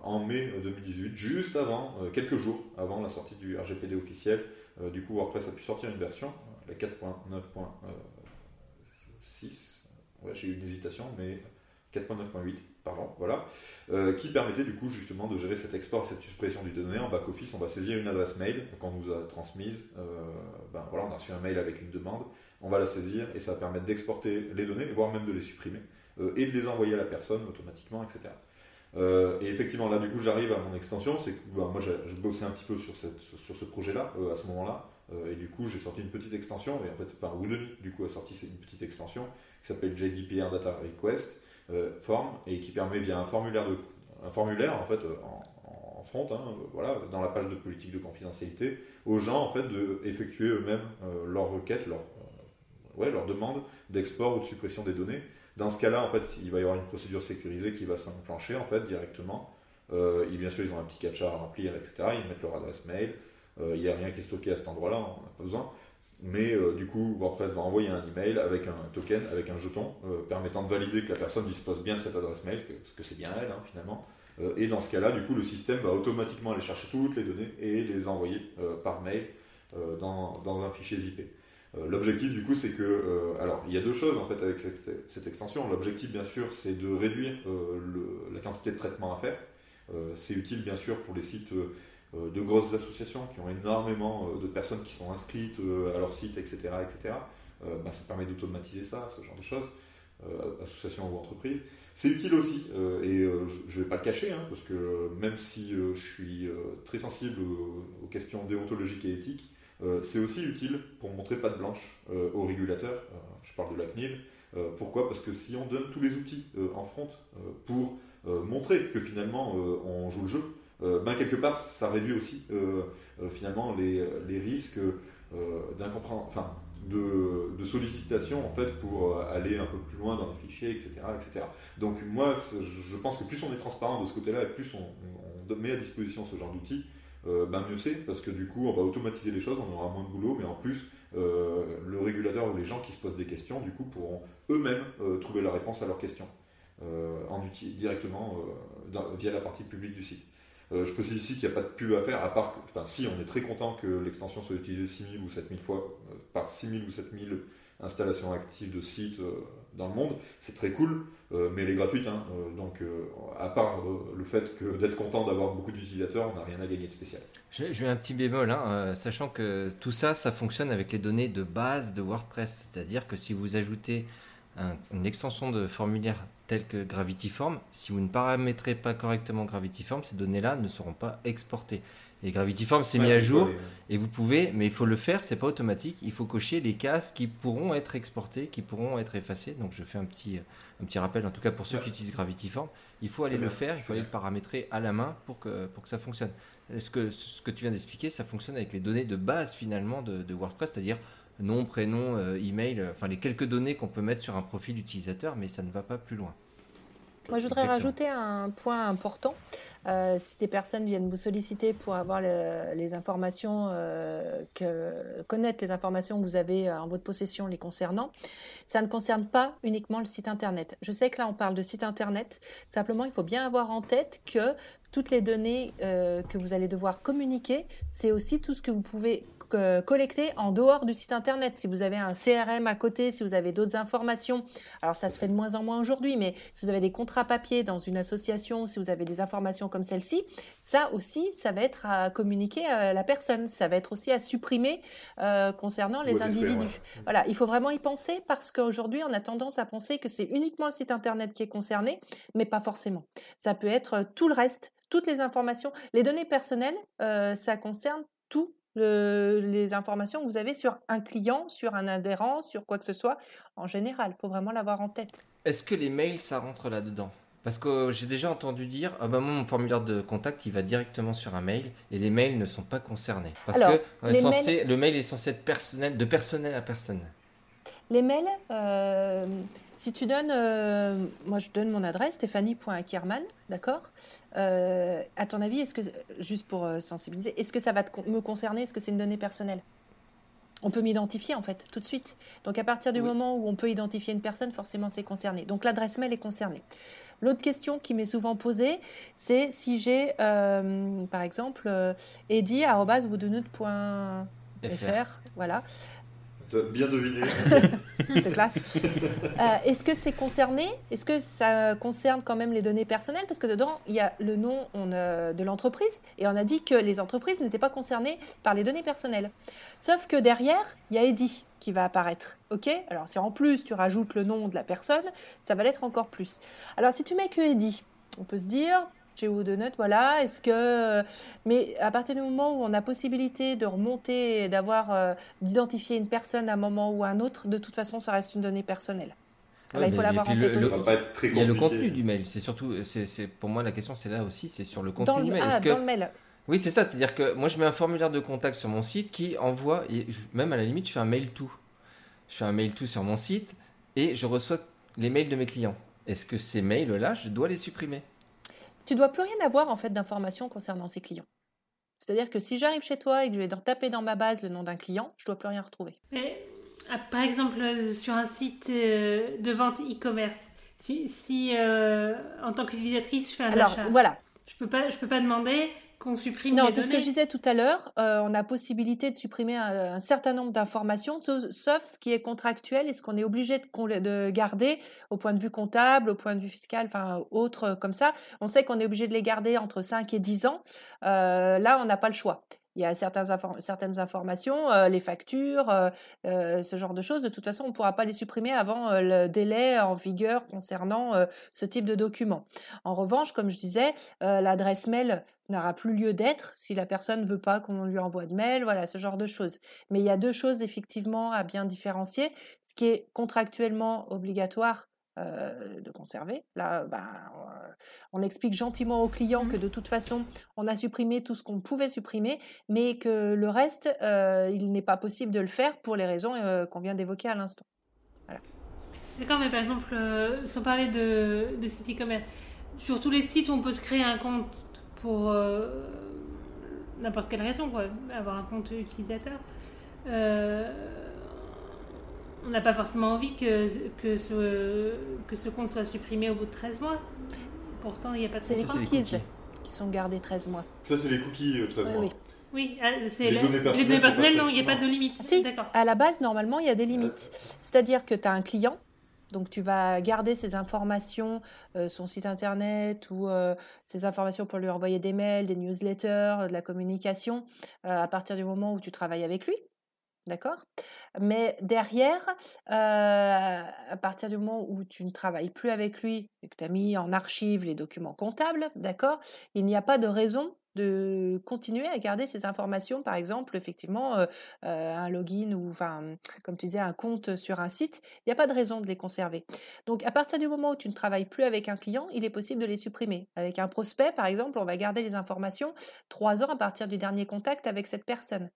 en mai 2018, juste avant, euh, quelques jours avant la sortie du RGPD officiel. Euh, du coup, WordPress a pu sortir une version, la 4.9.6. Ouais, j'ai eu une hésitation, mais 4.9.8, pardon, voilà, euh, qui permettait du coup justement de gérer cet export, cette suppression du données en back-office. On va saisir une adresse mail qu'on nous a transmise. ben, voilà, on a reçu un mail avec une demande, on va la saisir et ça va permettre d'exporter les données, voire même de les supprimer, et de les envoyer à la personne automatiquement, etc. Euh, et effectivement, là, du coup, j'arrive à mon extension. C'est que bah, moi, je bossais un petit peu sur, ce projet-là euh, à ce moment-là. Euh, et du coup, j'ai sorti une petite extension. Et en fait, enfin, du coup, a sorti une petite extension qui s'appelle JDPR Data Request Form et qui permet via un formulaire, un formulaire en fait, en, front, hein, voilà, dans la page de politique de confidentialité, aux gens en fait de eux-mêmes leurs requêtes, leur, ouais, leur demande d'export ou de suppression des données dans ce cas-là, en fait, il va y avoir une procédure sécurisée qui va s'enclencher en fait directement. Euh, et bien sûr, ils ont un petit catch à remplir, etc. Ils mettent leur adresse mail. Euh, il n'y a rien qui est stocké à cet endroit-là, on n'a pas besoin. Mais euh, du coup, WordPress va envoyer un email avec un token, avec un jeton, permettant de valider que la personne dispose bien de cette adresse mail, que, que c'est bien elle, hein, finalement. et dans ce cas-là, du coup, le système va automatiquement aller chercher toutes les données et les envoyer par mail dans, dans, un fichier zip. Euh, l'objectif, du coup, c'est que. Euh, alors, il y a deux choses en fait avec cette, extension. L'objectif, bien sûr, c'est de réduire euh, la quantité de traitement à faire. c'est utile, bien sûr, pour les sites de grosses associations qui ont énormément de personnes qui sont inscrites à leur site, etc. etc. Bah, ça permet d'automatiser ça, ce genre de choses, associations ou entreprises. C'est utile aussi, et je ne vais pas le cacher, hein, parce que même si je suis très sensible aux questions déontologiques et éthiques, c'est aussi utile pour montrer pas de blanche euh, aux régulateurs. Euh, je parle de la CNIL. pourquoi? Parce que si on donne tous les outils en front pour montrer que finalement on joue le jeu, ben quelque part ça réduit aussi finalement les, risques enfin, de, de, sollicitation en fait pour aller un peu plus loin dans les fichiers, etc. etc. Donc moi je pense que plus on est transparent de ce côté-là et plus on met à disposition ce genre d'outils, euh, ben mieux c'est, parce que du coup, on va automatiser les choses, on aura moins de boulot, mais en plus, euh, le régulateur ou les gens qui se posent des questions, du coup, pourront eux-mêmes euh, trouver la réponse à leurs questions en directement via la partie publique du site. je précise ici qu'il n'y a pas de pub à faire, à part que, enfin, si on est très content que l'extension soit utilisée 6000 ou 7000 fois par 6000 ou 7000 installations actives de sites dans le monde, c'est très cool, euh, mais elle est gratuite. Hein, euh, donc, euh, à part le fait d'être content d'avoir beaucoup d'utilisateurs, on n'a rien à gagner de spécial. Je, mets un petit bémol, hein, sachant que tout ça, ça fonctionne avec les données de base de WordPress. C'est-à-dire que si vous ajoutez une extension de formulaire telle que GravityForm, si vous ne paramétrez pas correctement GravityForm, ces données-là ne seront pas exportées. Et Gravity Form s'est mis à jour et vous pouvez, mais il faut le faire, c'est pas automatique. Il faut cocher les cases qui pourront être exportées, qui pourront être effacées. Donc je fais un petit, un petit rappel, en tout cas pour ceux qui utilisent Gravity Form, il faut aller le faire, il faut aller le paramétrer à la main pour que, pour que ça fonctionne. Ce que, ce que tu viens d'expliquer, ça fonctionne avec les données de base finalement de, de WordPress, c'est-à-dire nom, prénom, euh, email, enfin les quelques données qu'on peut mettre sur un profil utilisateur, mais ça ne va pas plus loin. Moi, je voudrais rajouter un point important. Euh, si des personnes viennent vous solliciter pour avoir les informations, euh, que, connaître les informations que vous avez euh, en votre possession les concernant, ça ne concerne pas uniquement le site internet. Je sais que là, on parle de site internet. Simplement, il faut bien avoir en tête que toutes les données que vous allez devoir communiquer, c'est aussi tout ce que vous pouvez euh, collectées en dehors du site internet. Si vous avez un CRM à côté, si vous avez d'autres informations, alors ça se fait de moins en moins aujourd'hui, mais si vous avez des contrats papier dans une association, si vous avez des informations comme celle-ci, ça aussi, ça va être à communiquer à la personne, ça va être aussi à supprimer euh, concernant les individus. Voilà, il faut vraiment y penser parce qu'aujourd'hui, on a tendance à penser que c'est uniquement le site internet qui est concerné, mais pas forcément. Ça peut être euh, tout le reste, toutes les informations. Les données personnelles, euh, ça concerne tout. Le- les informations que vous avez sur un client, sur un adhérent, sur quoi que ce soit, en général, il faut vraiment l'avoir en tête. Est-ce que les mails, ça rentre là-dedans? Parce que j'ai déjà entendu dire, ah bah moi, mon formulaire de contact, il va directement sur un mail, et les mails ne sont pas concernés. Parce Alors, que on est les censé- le mail est censé être personnel, de personnel à personne. Les mails, euh, si tu donnes, euh, moi je donne mon adresse, stéphanie.ackerman, d'accord Euh, À ton avis, est-ce que, juste pour euh, sensibiliser, est-ce que ça va te me concerner? Est-ce que c'est une donnée personnelle? On peut m'identifier en fait, tout de suite. Donc à partir du Oui. moment où on peut identifier une personne, forcément c'est concerné. Donc l'adresse mail est concernée. L'autre question qui m'est souvent posée, c'est si j'ai, euh, par exemple, euh, voilà, T'as bien deviné. de classe. Euh, Est-ce que c'est concerné? Est-ce que ça concerne quand même les données personnelles? Parce que dedans, il y a le nom euh, de l'entreprise et on a dit que les entreprises n'étaient pas concernées par les données personnelles. Sauf que derrière, il y a Eddy qui va apparaître. Ok? Alors si en plus tu rajoutes le nom de la personne, ça va l'être encore plus. Alors si tu mets que Eddy, on peut se dire, chez Woodenote, voilà, est-ce que... Mais à partir du moment où on a possibilité de remonter et d'avoir, euh, d'identifier une personne à un moment ou à un autre, de toute façon, ça reste une donnée personnelle. Ouais, il faut l'avoir en le- tête le- Ça aussi. va pas être très Il y a le contenu du mail, c'est surtout, c'est, c'est- pour moi la question c'est là aussi, c'est sur le contenu Dans du le, mail. ah, Est-ce que- dans le mail. Oui, c'est ça, c'est-à-dire que moi je mets un formulaire de contact sur mon site qui envoie, et je- même à la limite je fais un mail tout. Je fais un mail tout sur mon site et je reçois les mails de mes clients. Est-ce que ces mails-là, je dois les supprimer? Tu dois plus rien avoir en fait d'informations concernant ces clients. C'est-à-dire que si j'arrive chez toi et que je vais dans- taper dans ma base le nom d'un client, je dois plus rien retrouver. Mais, ah, par exemple, euh, sur un site euh, de vente e-commerce, si, si euh, en tant qu'utilisatrice je fais un Alors achat, voilà, je peux pas, je peux pas demander qu'on supprime Non, c'est ce que je disais tout à l'heure. euh, on a possibilité de supprimer un, un certain nombre d'informations, sauf- ce qui est contractuel et ce qu'on est obligé de, garder au point de vue comptable, au point de vue fiscal, enfin autre comme ça. On sait qu'on est obligé de les garder entre 5 et 10 ans. Euh, là, on n'a pas le choix. Il y a certaines informations, euh, les factures, euh, euh, ce genre de choses. De toute façon, on ne pourra pas les supprimer avant le délai en vigueur concernant ce type de document. En revanche, comme je disais, l'adresse mail n'aura plus lieu d'être si la personne ne veut pas qu'on lui envoie de mail, voilà, ce genre de choses. Mais il y a deux choses effectivement à bien différencier. Ce qui est contractuellement obligatoire euh, de conserver. Là, ben, on explique gentiment au client que de toute façon, on a supprimé tout ce qu'on pouvait supprimer, mais que le reste, euh, il n'est pas possible de le faire pour les raisons euh, qu'on vient d'évoquer à l'instant. D'accord, mais par exemple, sans parler de, de site e-commerce, sur tous les sites où on peut se créer un compte pour n'importe quelle raison, quoi, avoir un compte utilisateur, euh, on n'a pas forcément envie que, que, ce, que ce compte soit supprimé au bout de 13 mois. Pourtant, il n'y a pas de C'est les les cookies qui sont gardés 13 mois. Ça, c'est les cookies euh, 13 Oui, mois. oui. Oui, ah, c'est Les la- données personnelles, données personnelles, non, il n'y a pas de limite. Ah, si. D'accord. À la base, normalement, il y a des limites. C'est-à-dire que tu as un client, donc tu vas garder ses informations, euh, son site internet ou euh, ses informations pour lui envoyer des mails, des newsletters, de la communication, euh, à partir du moment où tu travailles avec lui. D'accord? Mais derrière, à partir du moment où tu ne travailles plus avec lui et que tu as mis en archive les documents comptables, d'accord Il n'y a pas de raison de continuer à garder ces informations, par exemple, effectivement, un login ou, enfin, comme tu disais, un compte sur un site, il n'y a pas de raison de les conserver. Donc, à partir du moment où tu ne travailles plus avec un client, il est possible de les supprimer. Avec un prospect, par exemple, on va garder les informations trois ans à partir du dernier contact avec cette personne.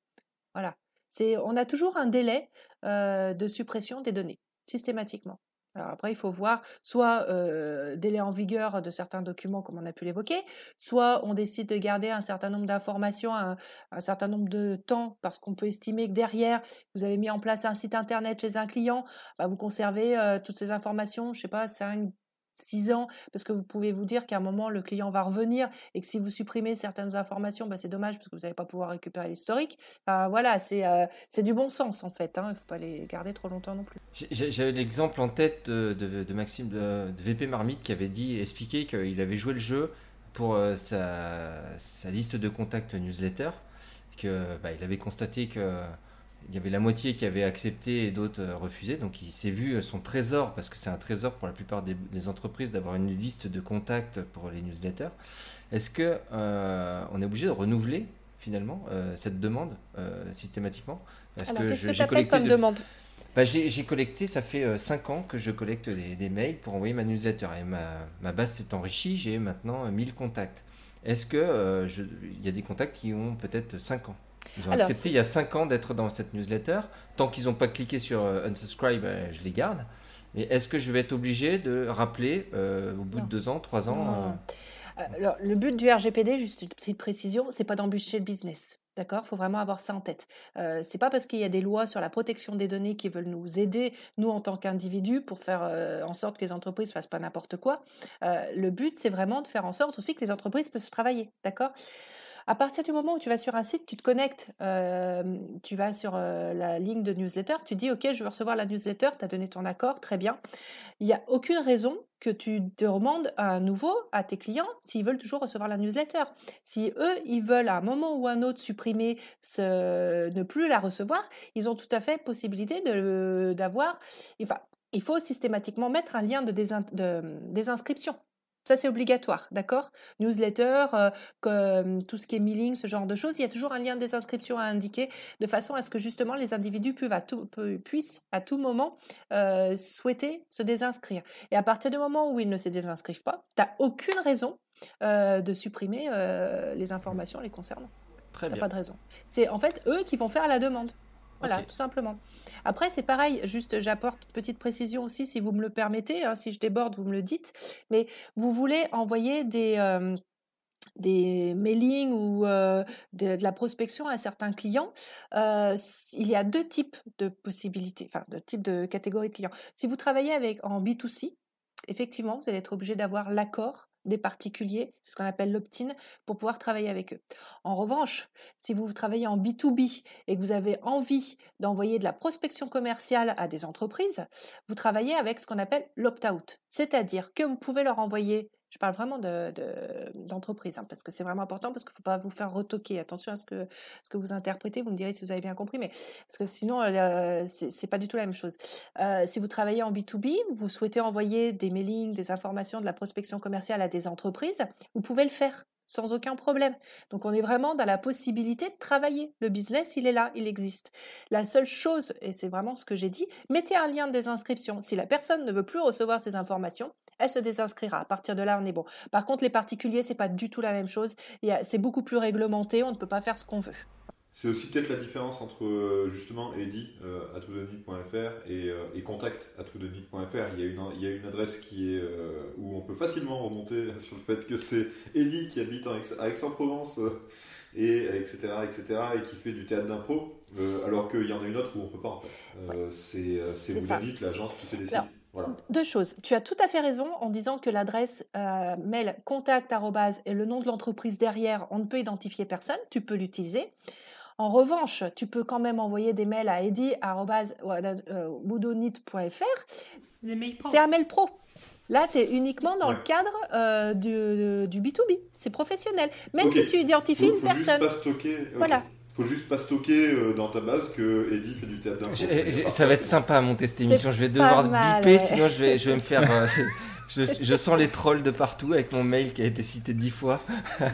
Voilà. On a toujours un délai de suppression des données, systématiquement. Alors après, il faut voir soit euh, délai en vigueur de certains documents, comme on a pu l'évoquer, soit on décide de garder un certain nombre d'informations, un, certain nombre de temps, parce qu'on peut estimer que derrière, vous avez mis en place un site internet chez un client, bah, vous conservez toutes ces informations, je sais pas, 5, 6 ans, parce que vous pouvez vous dire qu'à un moment, le client va revenir et que si vous supprimez certaines informations, bah, c'est dommage parce que vous n'allez pas pouvoir récupérer l'historique. Voilà, c'est euh, du bon sens en fait. hein, Il ne faut pas les garder trop longtemps non plus. J'avais l'exemple en tête de, de- Maxime de, de VP Marmite qui avait dit, expliqué qu'il avait joué le jeu pour euh, sa, sa liste de contacts newsletter, que bah, il avait constaté que il y avait la moitié qui avait accepté et d'autres euh, refusé. Donc il s'est vu euh, son trésor, parce que c'est un trésor pour la plupart des, des entreprises d'avoir une liste de contacts pour les newsletters. Est-ce que euh, on est obligé de renouveler finalement euh, cette demande systématiquement? Parce Alors, qu'est-ce je- que j'ai collecté comme de- demande? Bah, j'ai j'ai collecté, ça fait 5 ans que je collecte des, des mails pour envoyer ma newsletter. Et ma, ma base s'est enrichie, j'ai maintenant euh, 1000 contacts. Est-ce que il y a des contacts qui ont peut-être 5 ans? Ils ont Alors, accepté il y a 5 ans d'être dans cette newsletter. Tant qu'ils n'ont pas cliqué sur euh, unsubscribe, euh, je les garde. Mais est-ce que je vais être obligé de rappeler euh, au bout Non. de 2 ans, 3 ans euh, Alors, le but du RGPD, juste une petite précision, c'est pas d'embûcher le business. D'accord? Il faut vraiment avoir ça en tête. Euh, c'est pas parce qu'il y a des lois sur la protection des données qui veulent nous aider, nous en tant qu'individus, pour faire euh, en sorte que les entreprises fassent pas n'importe quoi. Euh, le but, c'est vraiment de faire en sorte aussi que les entreprises peuvent travailler. D'accord? À partir du moment où tu vas sur un site, tu te connectes, euh, tu vas sur euh, la ligne de newsletter, tu dis OK, je veux recevoir la newsletter, tu as donné ton accord, très bien. Il n'y a aucune raison que tu demandes à nouveau à tes clients s'ils veulent toujours recevoir la newsletter. Si eux, ils veulent à un moment ou à un autre supprimer, ce, ne plus la recevoir, ils ont tout à fait possibilité d'avoir. Enfin, il faut systématiquement mettre un lien de, de désinscription. Ça, c'est obligatoire, d'accord? Newsletter, euh, tout ce qui est mailing, ce genre de choses, il y a toujours un lien de désinscription à indiquer, de façon à ce que justement les individus puissent à tout, pu- puissent à tout moment euh, souhaiter se désinscrire. Et à partir du moment où ils ne se désinscrivent pas, tu n'as aucune raison euh, de supprimer les informations les concernant. Très bien. pas de raison. C'est en fait eux qui vont faire la demande. Voilà, tout simplement. Après, c'est pareil, juste j'apporte une petite précision aussi, si vous me le permettez, hein, si je déborde, vous me le dites, mais vous voulez envoyer des, euh, des mailings ou euh, de, de la prospection à certains clients, euh, il y a deux types de possibilités, enfin, deux types de catégories de clients. Si vous travaillez avec en B2C, effectivement, vous allez être obligé d'avoir l'accord des particuliers, c'est ce qu'on appelle l'opt-in, pour pouvoir travailler avec eux. En revanche, si vous travaillez en B2B et que vous avez envie d'envoyer de la prospection commerciale à des entreprises, vous travaillez avec ce qu'on appelle l'opt-out. C'est-à-dire que vous pouvez leur envoyer, je parle vraiment de- de- d'entreprise, hein, parce que c'est vraiment important, parce qu'il ne faut pas vous faire retoquer. Attention à ce que, ce vous interprétez, vous me direz si vous avez bien compris, mais parce que sinon, euh, c'est c'est pas du tout la même chose. Euh, si vous travaillez en B2B, vous souhaitez envoyer des mailings, des informations, de la prospection commerciale à des entreprises, vous pouvez le faire sans aucun problème. Donc on est vraiment dans la possibilité de travailler. Le business, il est là, il existe. La seule chose, et c'est vraiment ce que j'ai dit, mettez un lien de désinscription. Si la personne ne veut plus recevoir ces informations, elle se désinscrira. À partir de là, on est bon. Par contre, les particuliers, c'est pas du tout la même chose. C'est beaucoup plus réglementé. On ne peut pas faire ce qu'on veut. C'est aussi peut-être la différence entre euh, justement Eddy euh, à et, euh, et contact à. Il y a une il y a une adresse qui est euh, où on peut facilement remonter sur le fait que c'est Eddy qui habite à Aix-en-Provence et etc etc et qui fait du théâtre d'impro euh, alors qu'il y en a une autre où on peut pas en fait. Euh, c'est vous l'agence qui fait des sites. Voilà. Deux choses. Tu as tout à fait raison en disant que l'adresse euh, mail contact et le nom de l'entreprise derrière, on ne peut identifier personne. Tu peux l'utiliser. En revanche, tu peux quand même envoyer des mails à mails pro. C'est un mail pro. Là, tu es uniquement dans Ouais. le cadre euh, du, du B2B. C'est professionnel. Même si tu identifies Faut, une faut personne. pas stocker. Voilà. Faut juste pas stocker euh, dans ta base que Eddy fait du théâtre d'impro. Ça va être sympa à monter cette émission. Je vais devoir biper, ouais. sinon je vais, je vais me faire. je, je sens les trolls de partout avec mon mail qui a été cité dix fois.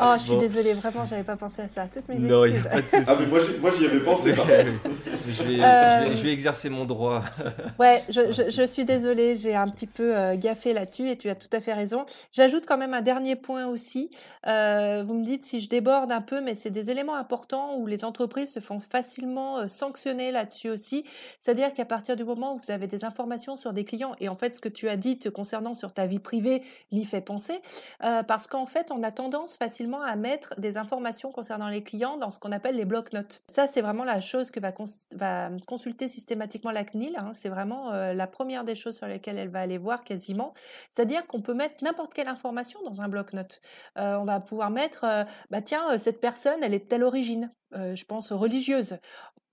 Oh, je suis Bon. désolée, vraiment, j'avais pas pensé à ça. Toutes mes Non, il n'y excuses. a pas de souci. Ah mais moi j'y- moi j'y avais pensé. par je, vais, je, vais, Euh, je vais exercer mon droit. Ouais, je, je- je suis désolée, j'ai un petit peu euh, gaffé là-dessus et tu as tout à fait raison. J'ajoute quand même un dernier point aussi. Euh, vous me dites si je déborde un peu, mais c'est des éléments importants où les entreprises se font facilement euh, sanctionner là-dessus aussi. C'est-à-dire qu'à partir du moment où vous avez des informations sur des clients, et En fait, ce que tu as dit concernant sur ta vie privée l'y fait penser, euh, parce qu'en fait, on a tendance facilement à mettre des informations concernant les clients dans ce qu'on appelle les blocs-notes. Ça, c'est vraiment la chose que va, va consulter systématiquement la CNIL. Hein. C'est vraiment euh, la première des choses sur lesquelles elle va aller voir quasiment. C'est-à-dire qu'on peut mettre n'importe quelle information dans un bloc-notes. Euh, on va pouvoir mettre, bah tiens, cette personne, elle est de telle origine. je pense religieuse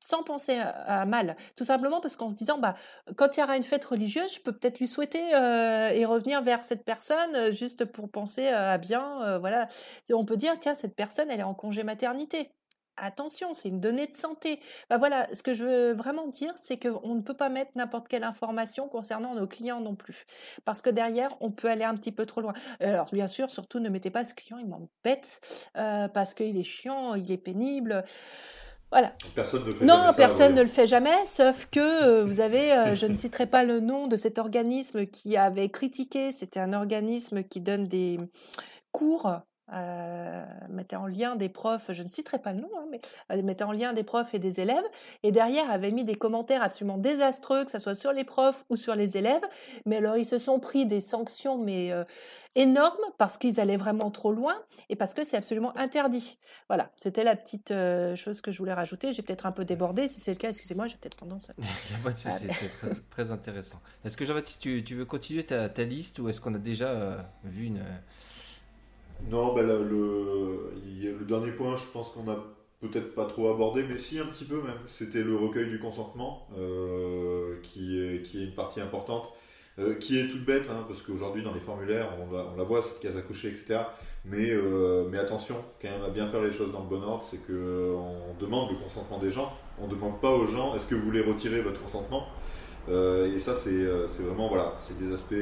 sans penser à, mal, tout simplement parce qu'en se disant, bah, quand il y aura une fête religieuse, je peux peut-être lui souhaiter et revenir vers cette personne juste pour penser à bien, voilà. On peut dire, tiens, cette personne, elle est en congé maternité. Attention, c'est une donnée de santé. Bah voilà, ce que je veux vraiment dire, c'est qu'on ne peut pas mettre n'importe quelle information concernant nos clients non plus. Parce que derrière, on peut aller un petit peu trop loin. Alors, bien sûr, surtout, ne mettez pas ce client, il m'embête, parce qu'il est chiant, il est pénible. Voilà. Personne ne le fait non, jamais personne ne le fait jamais, sauf que euh, vous avez, euh, je ne citerai pas le nom de cet organisme qui avait critiqué, c'était un organisme qui donne des cours euh, mettait en lien des profs, je ne citerai pas le nom, hein, mais euh, mettait en lien des profs et des élèves, et derrière avait mis des commentaires absolument désastreux, que ce soit sur les profs ou sur les élèves. Mais alors ils se sont pris des sanctions, mais euh, énormes, parce qu'ils allaient vraiment trop loin et parce que c'est absolument interdit. Voilà, c'était la petite chose que je voulais rajouter. J'ai peut-être un peu débordé, si c'est le cas, excusez-moi, j'ai peut-être tendance. À... c'est très, très, intéressant. Est-ce que Jean-Baptiste, tu, tu, veux continuer ta, ta liste ou est-ce qu'on a déjà vu une non, ben le, dernier point, je pense qu'on n'a peut-être pas trop abordé, mais si un petit peu même. C'était le recueil du consentement, euh, qui, est, une partie importante, euh, qui est toute bête, hein, parce qu'aujourd'hui dans les formulaires, on, on, la voit, cette case à cocher, etc. Mais, euh, mais attention, quand même à bien faire les choses dans le bon ordre, c'est qu'on demande le consentement des gens, on ne demande pas aux gens est-ce que vous voulez retirer votre consentement? et ça, c'est vraiment, voilà, c'est des aspects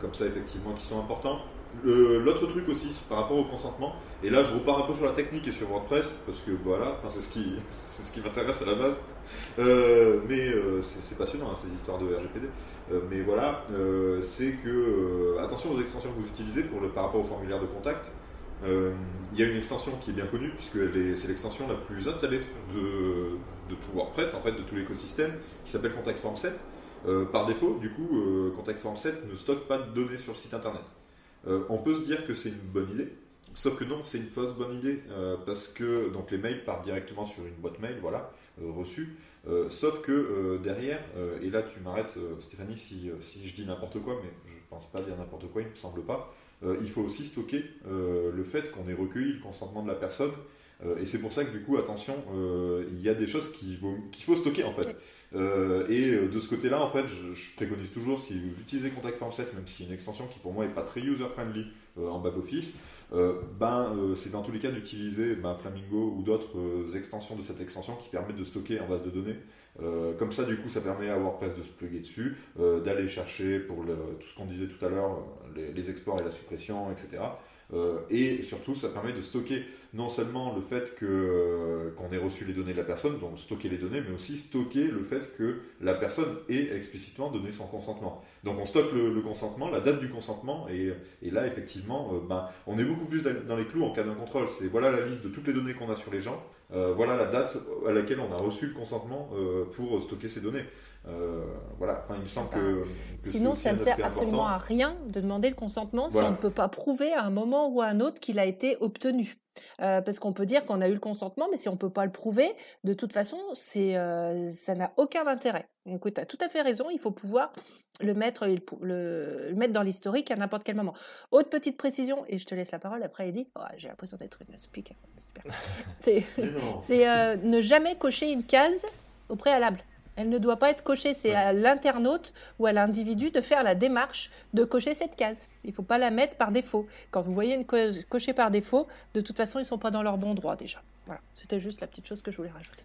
comme ça, effectivement, qui sont importants. L'autre truc aussi par rapport au consentement, et là je repars un peu sur la technique et sur WordPress, parce que voilà, c'est ce qui, ce qui m'intéresse à la base, euh, mais euh, c'est passionnant hein, ces histoires de RGPD. Euh, mais voilà, c'est que attention aux extensions que vous utilisez pour le, par rapport au formulaire de contact. Il y a une extension qui est bien connue, puisque c'est l'extension la plus installée de, de, tout WordPress, en fait, de tout l'écosystème, qui s'appelle Contact Form 7. par défaut, du coup, Contact Form 7 ne stocke pas de données sur le site internet. Euh, on peut se dire que c'est une bonne idée, sauf que non, c'est une fausse bonne idée, euh, parce que donc les mails partent directement sur une boîte mail, voilà, euh, reçue. sauf que derrière, et là tu m'arrêtes Stéphanie si, je dis n'importe quoi, mais je pense pas dire n'importe quoi, il me semble pas. il faut aussi stocker le fait qu'on ait recueilli le consentement de la personne euh, et c'est pour ça que du coup, attention, euh, il y a des choses qu'il faut stocker en fait. Euh, et de ce côté-là, en fait, je, préconise toujours, si vous utilisez Contact Form 7, même si c'est une extension qui pour moi n'est pas très user-friendly en back-office, ben, c'est dans tous les cas d'utiliser ben, Flamingo ou d'autres extensions de cette extension qui permettent de stocker en base de données. comme ça, du coup, ça permet à WordPress de se plugger dessus, d'aller chercher pour tout ce qu'on disait tout à l'heure, les, les, exports et la suppression, etc. Euh, et surtout, ça permet de stocker non seulement le fait euh, qu'on ait reçu les données de la personne, donc stocker les données, mais aussi stocker le fait que la personne ait explicitement donné son consentement. Donc on stocke le, consentement, la date du consentement, et, et là, effectivement, euh, ben, on est beaucoup plus dans les clous en cas d'un contrôle. C'est voilà la liste de toutes les données qu'on a sur les gens, voilà la date à laquelle on a reçu le consentement pour stocker ces données. Euh, voilà, enfin, il me semble que. Sinon, ça ne sert absolument à rien de demander le consentement si on ne peut pas prouver à un moment ou à un autre qu'il a été obtenu. Euh, parce qu'on peut dire qu'on a eu le consentement, mais si on ne peut pas le prouver, de toute façon, c'est, euh, ça n'a aucun intérêt. Donc, tu as tout à fait raison, il faut pouvoir le mettre, le, le mettre dans l'historique à n'importe quel moment. Autre petite précision, et je te laisse la parole après, Eddy. Oh, j'ai l'impression d'être une speaker. C'est, c'est ne jamais cocher une case au préalable. Elle ne doit pas être cochée. C'est à l'internaute ou à l'individu de faire la démarche de cocher cette case. Il ne faut pas la mettre par défaut. Quand vous voyez une case cochée par défaut, de toute façon, ils ne sont pas dans leur bon droit déjà. Voilà. C'était juste la petite chose que je voulais rajouter.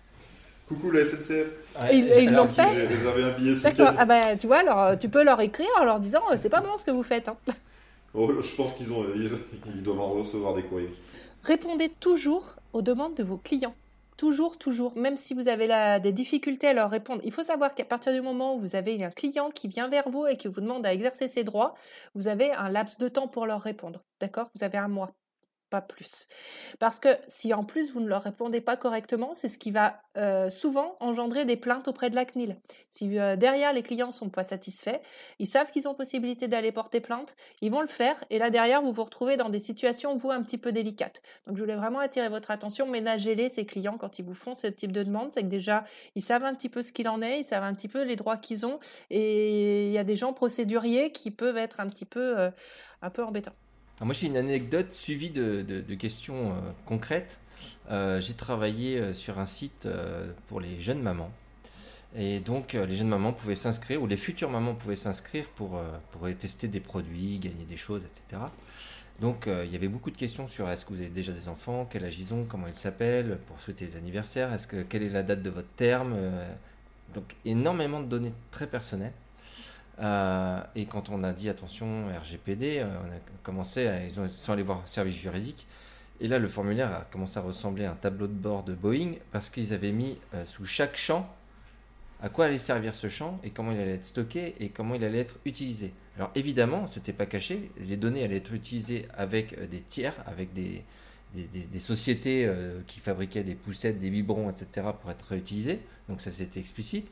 Coucou la SNCF. ils l'ont fait. Ils un billet. Ah bah, tu vois, alors, tu peux leur écrire en leur disant c'est pas bon ce que vous faites. Hein. Oh, je pense qu'ils ont, ils doivent en recevoir des courriers. Répondez toujours aux demandes de vos clients. Toujours, toujours, même si vous avez des difficultés à leur répondre. Il faut savoir qu'à partir du moment où vous avez un client qui vient vers vous et qui vous demande à exercer ses droits, vous avez un laps de temps pour leur répondre. D'accord? Vous avez un mois. Pas plus. Parce que si en plus vous ne leur répondez pas correctement, c'est ce qui va euh, souvent engendrer des plaintes auprès de la CNIL. Si euh, derrière les clients sont pas satisfaits, ils savent qu'ils ont possibilité d'aller porter plainte, ils vont le faire et là derrière vous vous retrouvez dans des situations vous un petit peu délicates. Donc je voulais vraiment attirer votre attention, ménagez-les ces clients quand ils vous font ce type de demande, c'est que déjà ils savent un petit peu ce qu'il en est, ils savent un petit peu les droits qu'ils ont et il y a des gens procéduriers qui peuvent être un petit peu euh, un peu embêtants moi, j'ai une anecdote suivie de, questions euh, concrètes. Euh, j'ai travaillé euh, sur un site pour les jeunes mamans. Et donc, les jeunes mamans pouvaient s'inscrire, ou les futures mamans pouvaient s'inscrire pour, pour tester des produits, gagner des choses, etc. Donc, il y avait beaucoup de questions sur est-ce que vous avez déjà des enfants, quel âge ils ont, comment ils s'appellent, pour souhaiter les anniversaires, est-ce que, quelle est la date de votre terme? donc, énormément de données très personnelles. Euh, et quand on a dit attention RGPD, euh, on a commencé à, ils sont allés voir service juridique. Et là, le formulaire a commencé à ressembler à un tableau de bord de Boeing parce qu'ils avaient mis euh, sous chaque champ à quoi allait servir ce champ et comment il allait être stocké et comment il allait être utilisé. Alors évidemment, c'était pas caché, les données allaient être utilisées avec des tiers, avec des, des, des sociétés qui fabriquaient des poussettes, des biberons, etc. pour être réutilisées. Donc ça c'était explicite.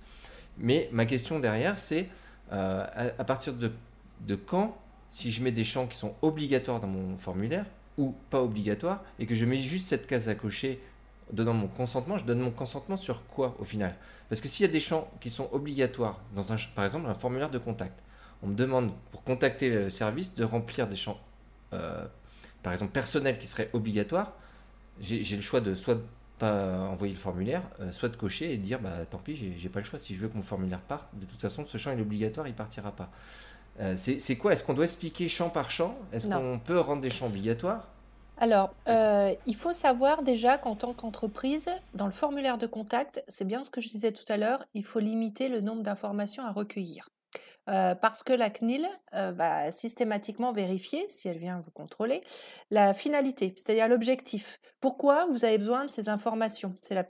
Mais ma question derrière, c'est euh, à, partir de, quand, si je mets des champs qui sont obligatoires dans mon formulaire ou pas obligatoires, et que je mets juste cette case à cocher donnant mon consentement, je donne mon consentement sur quoi au final? Parce que s'il y a des champs qui sont obligatoires, dans un, par exemple un formulaire de contact, on me demande pour contacter le service de remplir des champs, euh, par exemple personnels qui seraient obligatoires, j'ai le choix de soit pas envoyer le formulaire, euh, soit de cocher et de dire bah tant pis, j'ai pas le choix. Si je veux que mon formulaire parte, de toute façon, ce champ est obligatoire, il partira pas. Euh, c'est quoi? Est-ce qu'on doit expliquer champ par champ? Est-ce qu'on peut rendre des champs obligatoires? Alors, euh, il faut savoir déjà qu'en tant qu'entreprise, dans le formulaire de contact, c'est bien ce que je disais tout à l'heure, il faut limiter le nombre d'informations à recueillir. Euh, parce que la CNIL euh, va systématiquement vérifier, si elle vient vous contrôler, la finalité, c'est-à-dire l'objectif. Pourquoi vous avez besoin de ces informations? C'est la,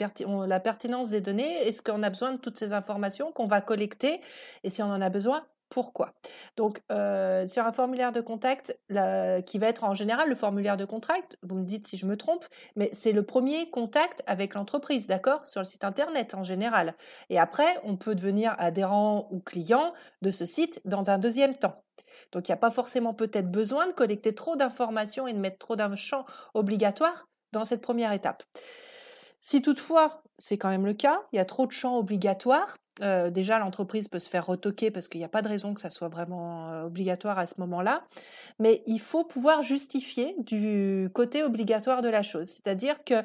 la pertinence des données. Est-ce qu'on a besoin de toutes ces informations qu'on va collecter? Et si on en a besoin, pourquoi. Donc, euh, sur un formulaire de contact, qui va être en général le formulaire de contact, vous me dites si je me trompe, mais c'est le premier contact avec l'entreprise, d'accord Sur le site internet en général. Et après, on peut devenir adhérent ou client de ce site dans un deuxième temps. Donc, il n'y a pas forcément peut-être besoin de collecter trop d'informations et de mettre trop d'un champ obligatoire dans cette première étape. Si toutefois, c'est quand même le cas, il y a trop de champs obligatoires, euh, déjà, l'entreprise peut se faire retoquer parce qu'il n'y a pas de raison que ça soit vraiment euh, obligatoire à ce moment-là. Mais il faut pouvoir justifier du côté obligatoire de la chose. C'est-à-dire que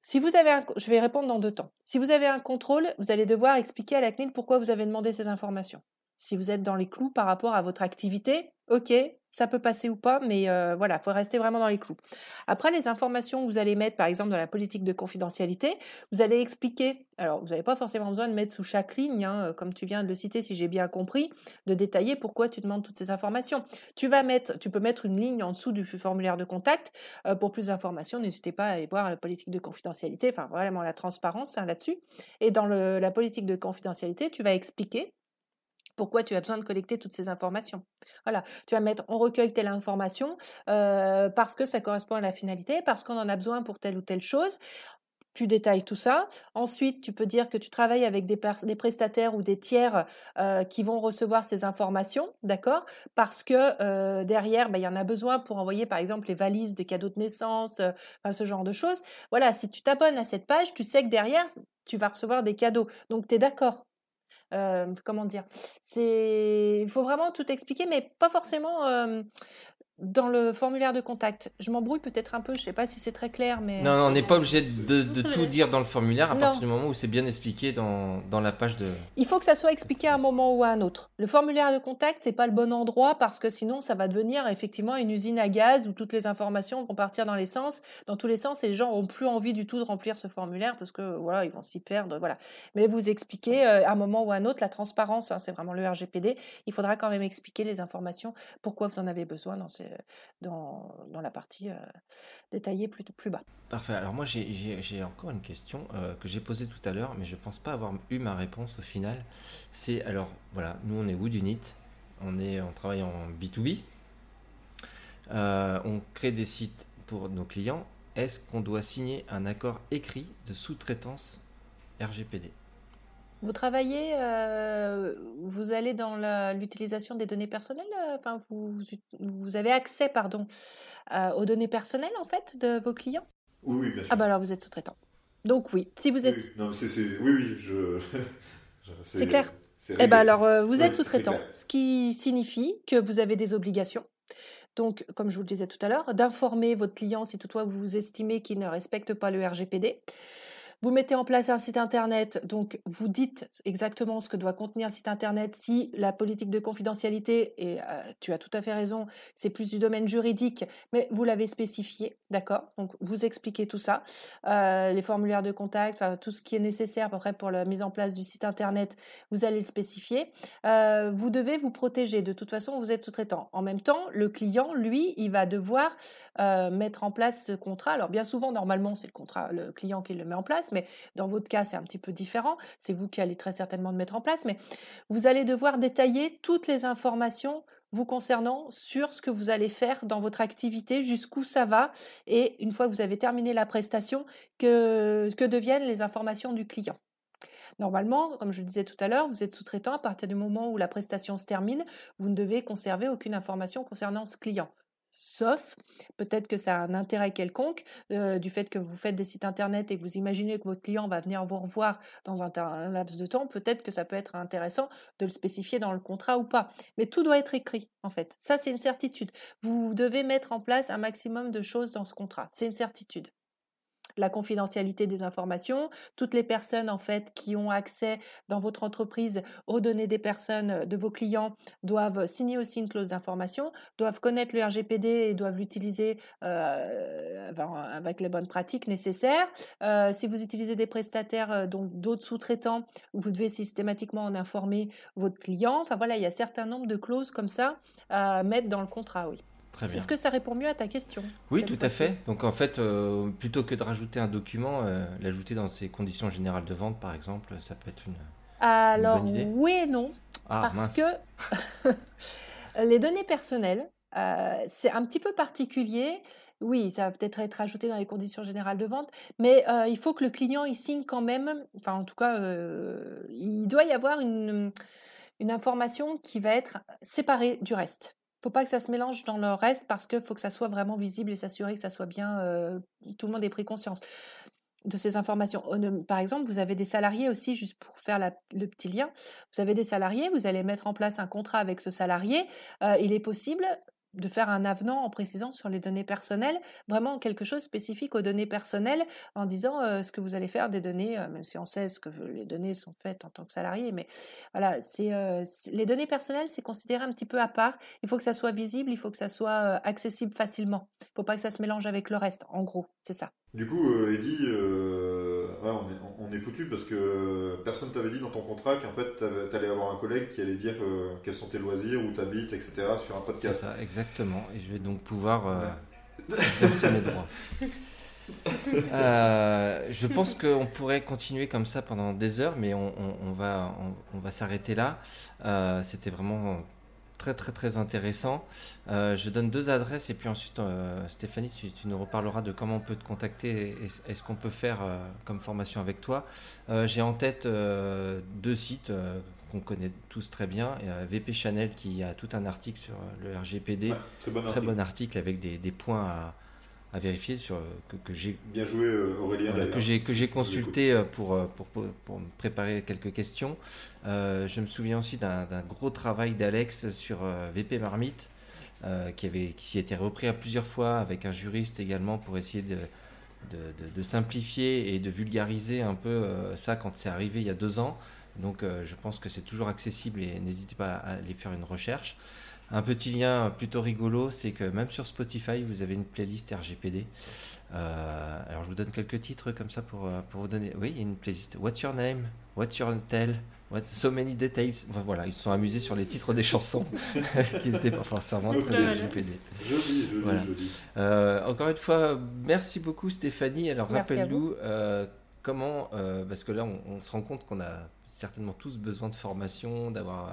si vous avez un, je vais répondre dans deux temps. Si vous avez un contrôle, vous allez devoir expliquer à la CNIL pourquoi vous avez demandé ces informations. Si vous êtes dans les clous par rapport à votre activité, ok, ça peut passer ou pas, mais euh, voilà, il faut rester vraiment dans les clous. Après, les informations que vous allez mettre, par exemple, dans la politique de confidentialité, vous allez expliquer, alors vous n'avez pas forcément besoin de mettre sous chaque ligne, hein, euh, comme tu viens de le citer, si j'ai bien compris, de détailler pourquoi tu demandes toutes ces informations. Tu, vas mettre, tu peux mettre une ligne en dessous du formulaire de contact. Euh, pour plus d'informations, n'hésitez pas à aller voir la politique de confidentialité, enfin vraiment la transparence hein, là-dessus. Et dans la politique de confidentialité, tu vas expliquer pourquoi tu as besoin de collecter toutes ces informations. Voilà, tu vas mettre on recueille telle information euh, parce que ça correspond à la finalité, parce qu'on en a besoin pour telle ou telle chose. Tu détailles tout ça. Ensuite, tu peux dire que tu travailles avec des, prestataires ou des tiers euh, qui vont recevoir ces informations, d'accord? Parce que euh, derrière, bah, il y en a besoin pour envoyer, par exemple, les valises de cadeaux de naissance, ce genre de choses. Voilà, si tu t'abonnes à cette page, tu sais que derrière, tu vas recevoir des cadeaux. Donc, tu es d'accord? Comment dire il faut vraiment tout expliquer, mais pas forcément dans le formulaire de contact. Je m'embrouille peut-être un peu, je sais pas si c'est très clair, mais... Non, non on n'est pas obligé de, de tout dire dans le formulaire à partir du moment où c'est bien expliqué dans, dans, la page de... Il faut que ça soit expliqué à un moment ou à un autre. Le formulaire de contact, c'est pas le bon endroit parce que sinon ça va devenir effectivement une usine à gaz où toutes les informations vont partir dans les sens, dans tous les sens et les gens n'ont plus envie du tout de remplir ce formulaire parce que voilà, ils vont s'y perdre, voilà. Mais vous expliquez euh, à un moment ou à un autre la transparence, hein, c'est vraiment le RGPD, il faudra quand même expliquer les informations, pourquoi vous en avez besoin dans ces dans, dans la partie euh, détaillée plus, plus bas. Parfait. Alors moi j'ai encore une question euh, que j'ai posée tout à l'heure, mais je pense pas avoir eu ma réponse au final. C'est alors voilà, nous on est Wood Unit, on est travaille en B2B, euh, on crée des sites pour nos clients, est-ce qu'on doit signer un accord écrit de sous-traitance RGPD Vous travaillez, euh, vous allez dans l'utilisation des données personnelles, euh, enfin, vous, vous avez accès, pardon, euh, aux données personnelles, en fait, de vos clients? Oui, oui, bien sûr. Ah bah alors vous êtes sous-traitant. Donc oui, si vous êtes... oui. Non, c'est, c'est- oui, oui, je. C'est clair. Eh ben alors, euh, vous êtes sous-traitant, ce qui signifie que vous avez des obligations. Donc, comme je vous le disais tout à l'heure, d'informer votre client si toutefois vous estimez qu'il ne respecte pas le RGPD. Vous mettez en place un site internet, donc vous dites exactement ce que doit contenir le site internet. Si la politique de confidentialité, et euh, tu as tout à fait raison, c'est plus du domaine juridique, mais vous l'avez spécifié, d'accord? Donc vous expliquez tout ça, Euh, les formulaires de contact, tout ce qui est nécessaire à peu près pour la mise en place du site internet, vous allez le spécifier. Euh, vous devez vous protéger. De toute façon, vous êtes sous-traitant. En même temps, le client, lui, il va devoir mettre en place ce contrat. Alors bien souvent, normalement, c'est le contrat, le client qui le met en place, mais dans votre cas, c'est un petit peu différent. C'est vous qui allez très certainement le mettre en place, mais vous allez devoir détailler toutes les informations vous concernant sur ce que vous allez faire dans votre activité, jusqu'où ça va, et une fois que vous avez terminé la prestation, que, que deviennent les informations du client. Normalement, comme je le disais tout à l'heure, vous êtes sous-traitant à partir du moment où la prestation se termine, vous ne devez conserver aucune information concernant ce client. Sauf, peut-être que ça a un intérêt quelconque, euh, du fait que vous faites des sites internet et que vous imaginez que votre client va venir vous revoir dans un, laps de temps, peut-être que ça peut être intéressant de le spécifier dans le contrat ou pas. Mais tout doit être écrit, en fait. Ça, c'est une certitude. Vous devez mettre en place un maximum de choses dans ce contrat. C'est une certitude la confidentialité des informations. Toutes les personnes en fait qui ont accès dans votre entreprise aux données des personnes euh, de vos clients doivent signer aussi une clause d'information, doivent connaître le RGPD et doivent l'utiliser euh, avec- les bonnes pratiques nécessaires. Euh, si vous utilisez des prestataires, donc d'autres sous-traitants, vous devez systématiquement en informer votre client. Enfin voilà, il y a un certain nombre de clauses comme ça à mettre dans le contrat, oui. Très bien. Est-ce que ça répond mieux à ta question Oui, tout à fait. Donc en fait, euh, plutôt que de rajouter un document, euh, l'ajouter dans ses conditions générales de vente, par exemple, ça peut être une. Alors, bonne idée. oui et non. Ah, parce mince. que les données personnelles, euh, c'est un petit peu particulier. Oui, ça va peut-être être ajouté dans les conditions générales de vente, mais euh, il faut que le client il signe quand même. Enfin, en tout cas, euh, il doit y avoir une, une information qui va être séparée du reste. Faut pas que ça se mélange dans le reste parce qu'il faut que ça soit vraiment visible et s'assurer que ça soit bien. euh, tout le monde ait pris conscience de ces informations. Par exemple, vous avez des salariés aussi, juste pour faire le petit lien, vous avez des salariés, vous allez mettre en place un contrat avec ce salarié. Euh, il est possible de faire un avenant en précisant sur les données personnelles, vraiment quelque chose spécifique aux données personnelles, en disant ce que vous allez faire des données, même si on sait ce que les données sont faites en tant que salarié, mais voilà, c'est les données personnelles, c'est considéré un petit peu à part. Il faut que ça soit visible, il faut que ça soit accessible facilement. Il ne faut pas que ça se mélange avec le reste. En gros, c'est ça. Du coup, euh, Eddie, euh, ouais, on, est, on est foutu parce que personne t'avait dit dans ton contrat qu'en fait t'allais avoir un collègue qui allait dire euh, quels sont tes loisirs, où t'habites, etc. sur un C'est podcast. ça, exactement. Et je vais donc pouvoir euh, exercer mes droits. Euh, je pense qu'on pourrait continuer comme ça pendant des heures, mais on, on- on va, on, on va s'arrêter là. Euh, C'était vraiment très très très intéressant. Euh, je donne deux adresses et puis ensuite, euh, Stéphanie, tu, tu nous reparleras de comment on peut te contacter et, et ce qu'on peut faire euh, comme formation avec toi. J'ai en tête deux sites qu'on connaît tous très bien. VP Chanel qui a tout un article sur le RGPD, Ouais, très bon très article. bon article avec des, des points à, à vérifier sur, que, que j'ai Bien joué Aurélien. voilà, que j'ai que j'ai Je consulté pour, pour, pour, pour me préparer quelques questions. Euh, je me souviens aussi d'un gros travail d'Alex sur euh, VP Marmite euh, qui qui s'y était repris à plusieurs fois avec un juriste également pour essayer de, de, simplifier et de vulgariser un peu ça quand c'est arrivé il y a deux ans. Donc je pense que c'est toujours accessible et n'hésitez pas à aller faire une recherche. Un petit lien plutôt rigolo, c'est que même sur Spotify, vous avez une playlist RGPD. Alors je vous donne quelques titres comme ça pour, pour vous donner. Oui, il y a une playlist. What's your name? What's your tell? What's so many details? Enfin, voilà, ils se sont amusés sur les titres des chansons qui n'étaient pas forcément très RGPD. Joli, joli, Voilà. joli. Euh, encore une fois, merci beaucoup Stéphanie. Alors rappelle-nous euh, comment, euh, parce que là on, on se rend compte qu'on a certainement tous besoin de formation, d'avoir Euh,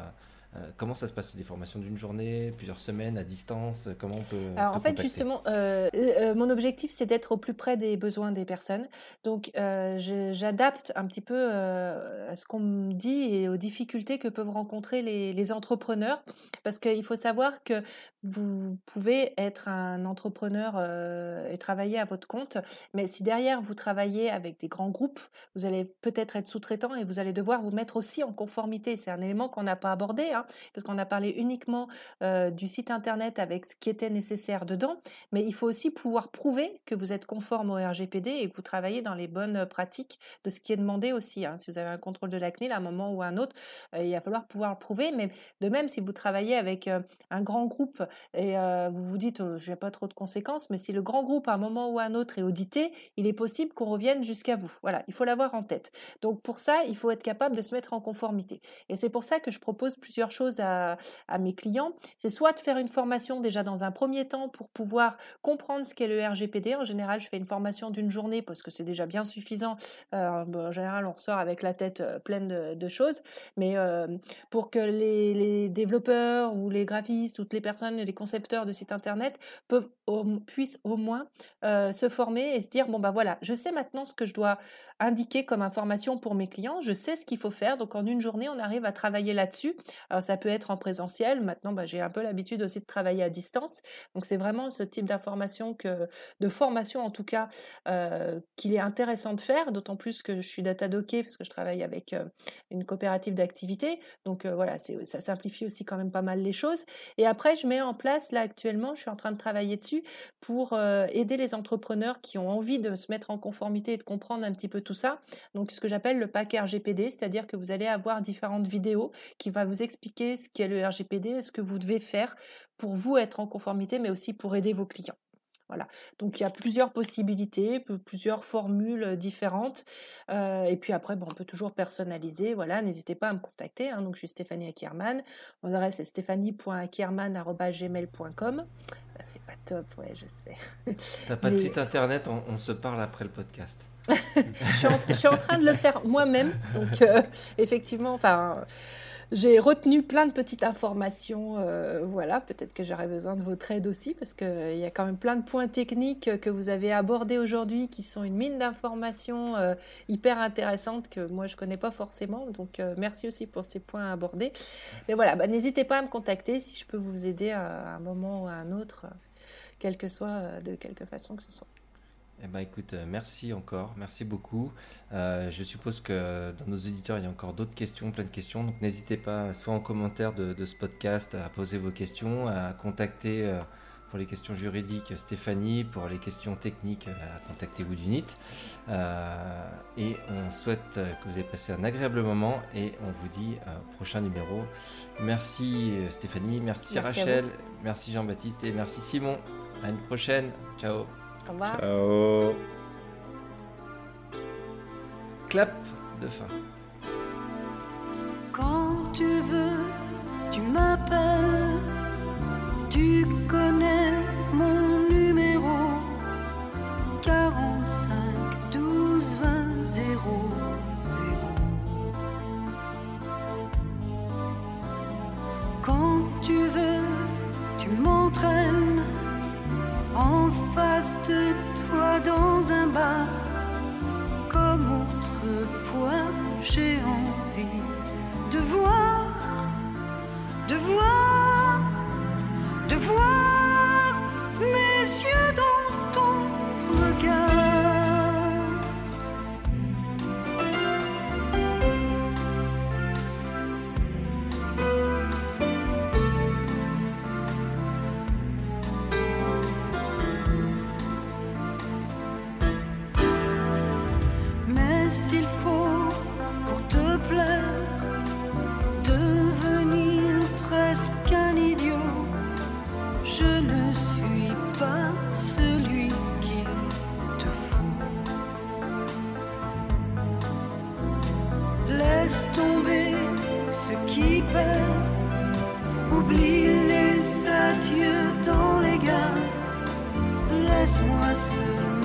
comment ça se passe des formations d'une journée, plusieurs semaines, à distance Comment on peut Alors en fait, justement, euh, euh, mon objectif, c'est d'être au plus près des besoins des personnes. Donc, euh, j'adapte un petit peu euh, à ce qu'on me dit et aux difficultés que peuvent rencontrer les, les entrepreneurs. Parce qu'il faut savoir que vous pouvez être un entrepreneur euh, et travailler à votre compte, mais si derrière vous travaillez avec des grands groupes, vous allez peut-être être sous-traitant et vous allez devoir vous mettre aussi en conformité. C'est un élément qu'on n'a pas abordé, hein, parce qu'on a parlé uniquement euh, du site internet avec ce qui était nécessaire dedans, mais il faut aussi pouvoir prouver que vous êtes conforme au RGPD et que vous travaillez dans les bonnes pratiques de ce qui est demandé aussi. hein. Si vous avez un contrôle de la à un moment ou à un autre, euh, il va falloir pouvoir le prouver, mais de même si vous travaillez avec euh, un grand groupe et euh, vous vous dites, je n'ai pas trop de conséquences, mais si le grand groupe à un moment ou à un autre est audité, il est possible qu'on revienne jusqu'à vous. Voilà, il faut l'avoir en tête. Donc pour ça, il faut être capable de se mettre en conformité. Et c'est pour ça que je propose plusieurs choses à, mes clients. C'est soit de faire une formation déjà dans un premier temps pour pouvoir comprendre ce qu'est le RGPD. En général, je fais une formation d'une journée parce que c'est déjà bien suffisant. Euh, en général, on ressort avec la tête euh, pleine de, choses. Mais euh, pour que les, développeurs ou les graphistes, toutes les personnes, les concepteurs de sites internet peuvent, au- puissent au moins se former et se dire bon bah voilà, je sais maintenant ce que je dois indiquer comme information pour mes clients, je sais ce qu'il faut faire. Donc en une journée, on arrive à travailler là-dessus. Ça peut être en présentiel. Maintenant, bah, j'ai un peu l'habitude aussi de travailler à distance. Donc c'est vraiment ce type d'information de formation en tout cas, euh, qu'il est intéressant de faire. D'autant plus que je suis data docké parce que je travaille avec euh, une coopérative d'activité. Donc euh, voilà, ça simplifie aussi quand même pas mal les choses. Et après, je mets en place là actuellement, je suis en train de travailler dessus pour aider les entrepreneurs qui ont envie de se mettre en conformité et de comprendre un petit peu tout ça. Donc ce que j'appelle le pack RGPD, c'est-à-dire que vous allez avoir différentes vidéos qui va vous expliquer ce qu'est le RGPD, ce que vous devez faire pour vous être en conformité, mais aussi pour aider vos clients. Voilà. Donc il y a plusieurs possibilités, plusieurs formules euh, différentes. Euh, et puis après, bon, on peut toujours personnaliser. Voilà, n'hésitez pas à me contacter. hein. Donc je suis Stéphanie Ackerman. Mon adresse est stéphanie.ackerman.gmail.com. Euh, C'est pas top, ouais, je sais. T'as pas de site internet, on, on se parle après le podcast. je, suis en, je suis en train de le faire moi-même. Donc, euh, effectivement, enfin, j'ai retenu plein de petites informations. euh, voilà, peut-être que j'aurais besoin de votre aide aussi, parce qu'il y a quand même plein de points techniques que vous avez abordés aujourd'hui qui sont une mine d'informations euh, hyper intéressantes que moi je connais pas forcément. Donc, euh, merci aussi pour ces points abordés. Mais voilà, bah, n'hésitez pas à me contacter si je peux vous aider à un moment ou à un autre, euh, quelle que soit, euh, de quelque façon que ce soit. Eh ben écoute, euh, merci encore, merci beaucoup. Euh, je suppose que dans nos auditeurs, il y a encore d'autres questions, plein de questions. Donc n'hésitez pas, soit en commentaire de, de ce podcast, à poser vos questions, à contacter euh, pour les questions juridiques Stéphanie, pour les questions techniques, à contacter Woodunit. Euh, et on souhaite que vous ayez passé un agréable moment et on vous dit au prochain numéro. Merci Stéphanie, merci, Merci Rachel, merci Jean-Baptiste et merci Simon. À une prochaine. Ciao. Au revoir. Ciao. Clap de fin. Quand tu veux, tu m'appelles. Tu connais mon numéro 45 12 20 0 Quand tu veux, de toi dans un bar. Comme autrefois, j'ai envie de voir, de voir, de voir mes yeux oublie les adieux dans les gares. Laisse-moi seulement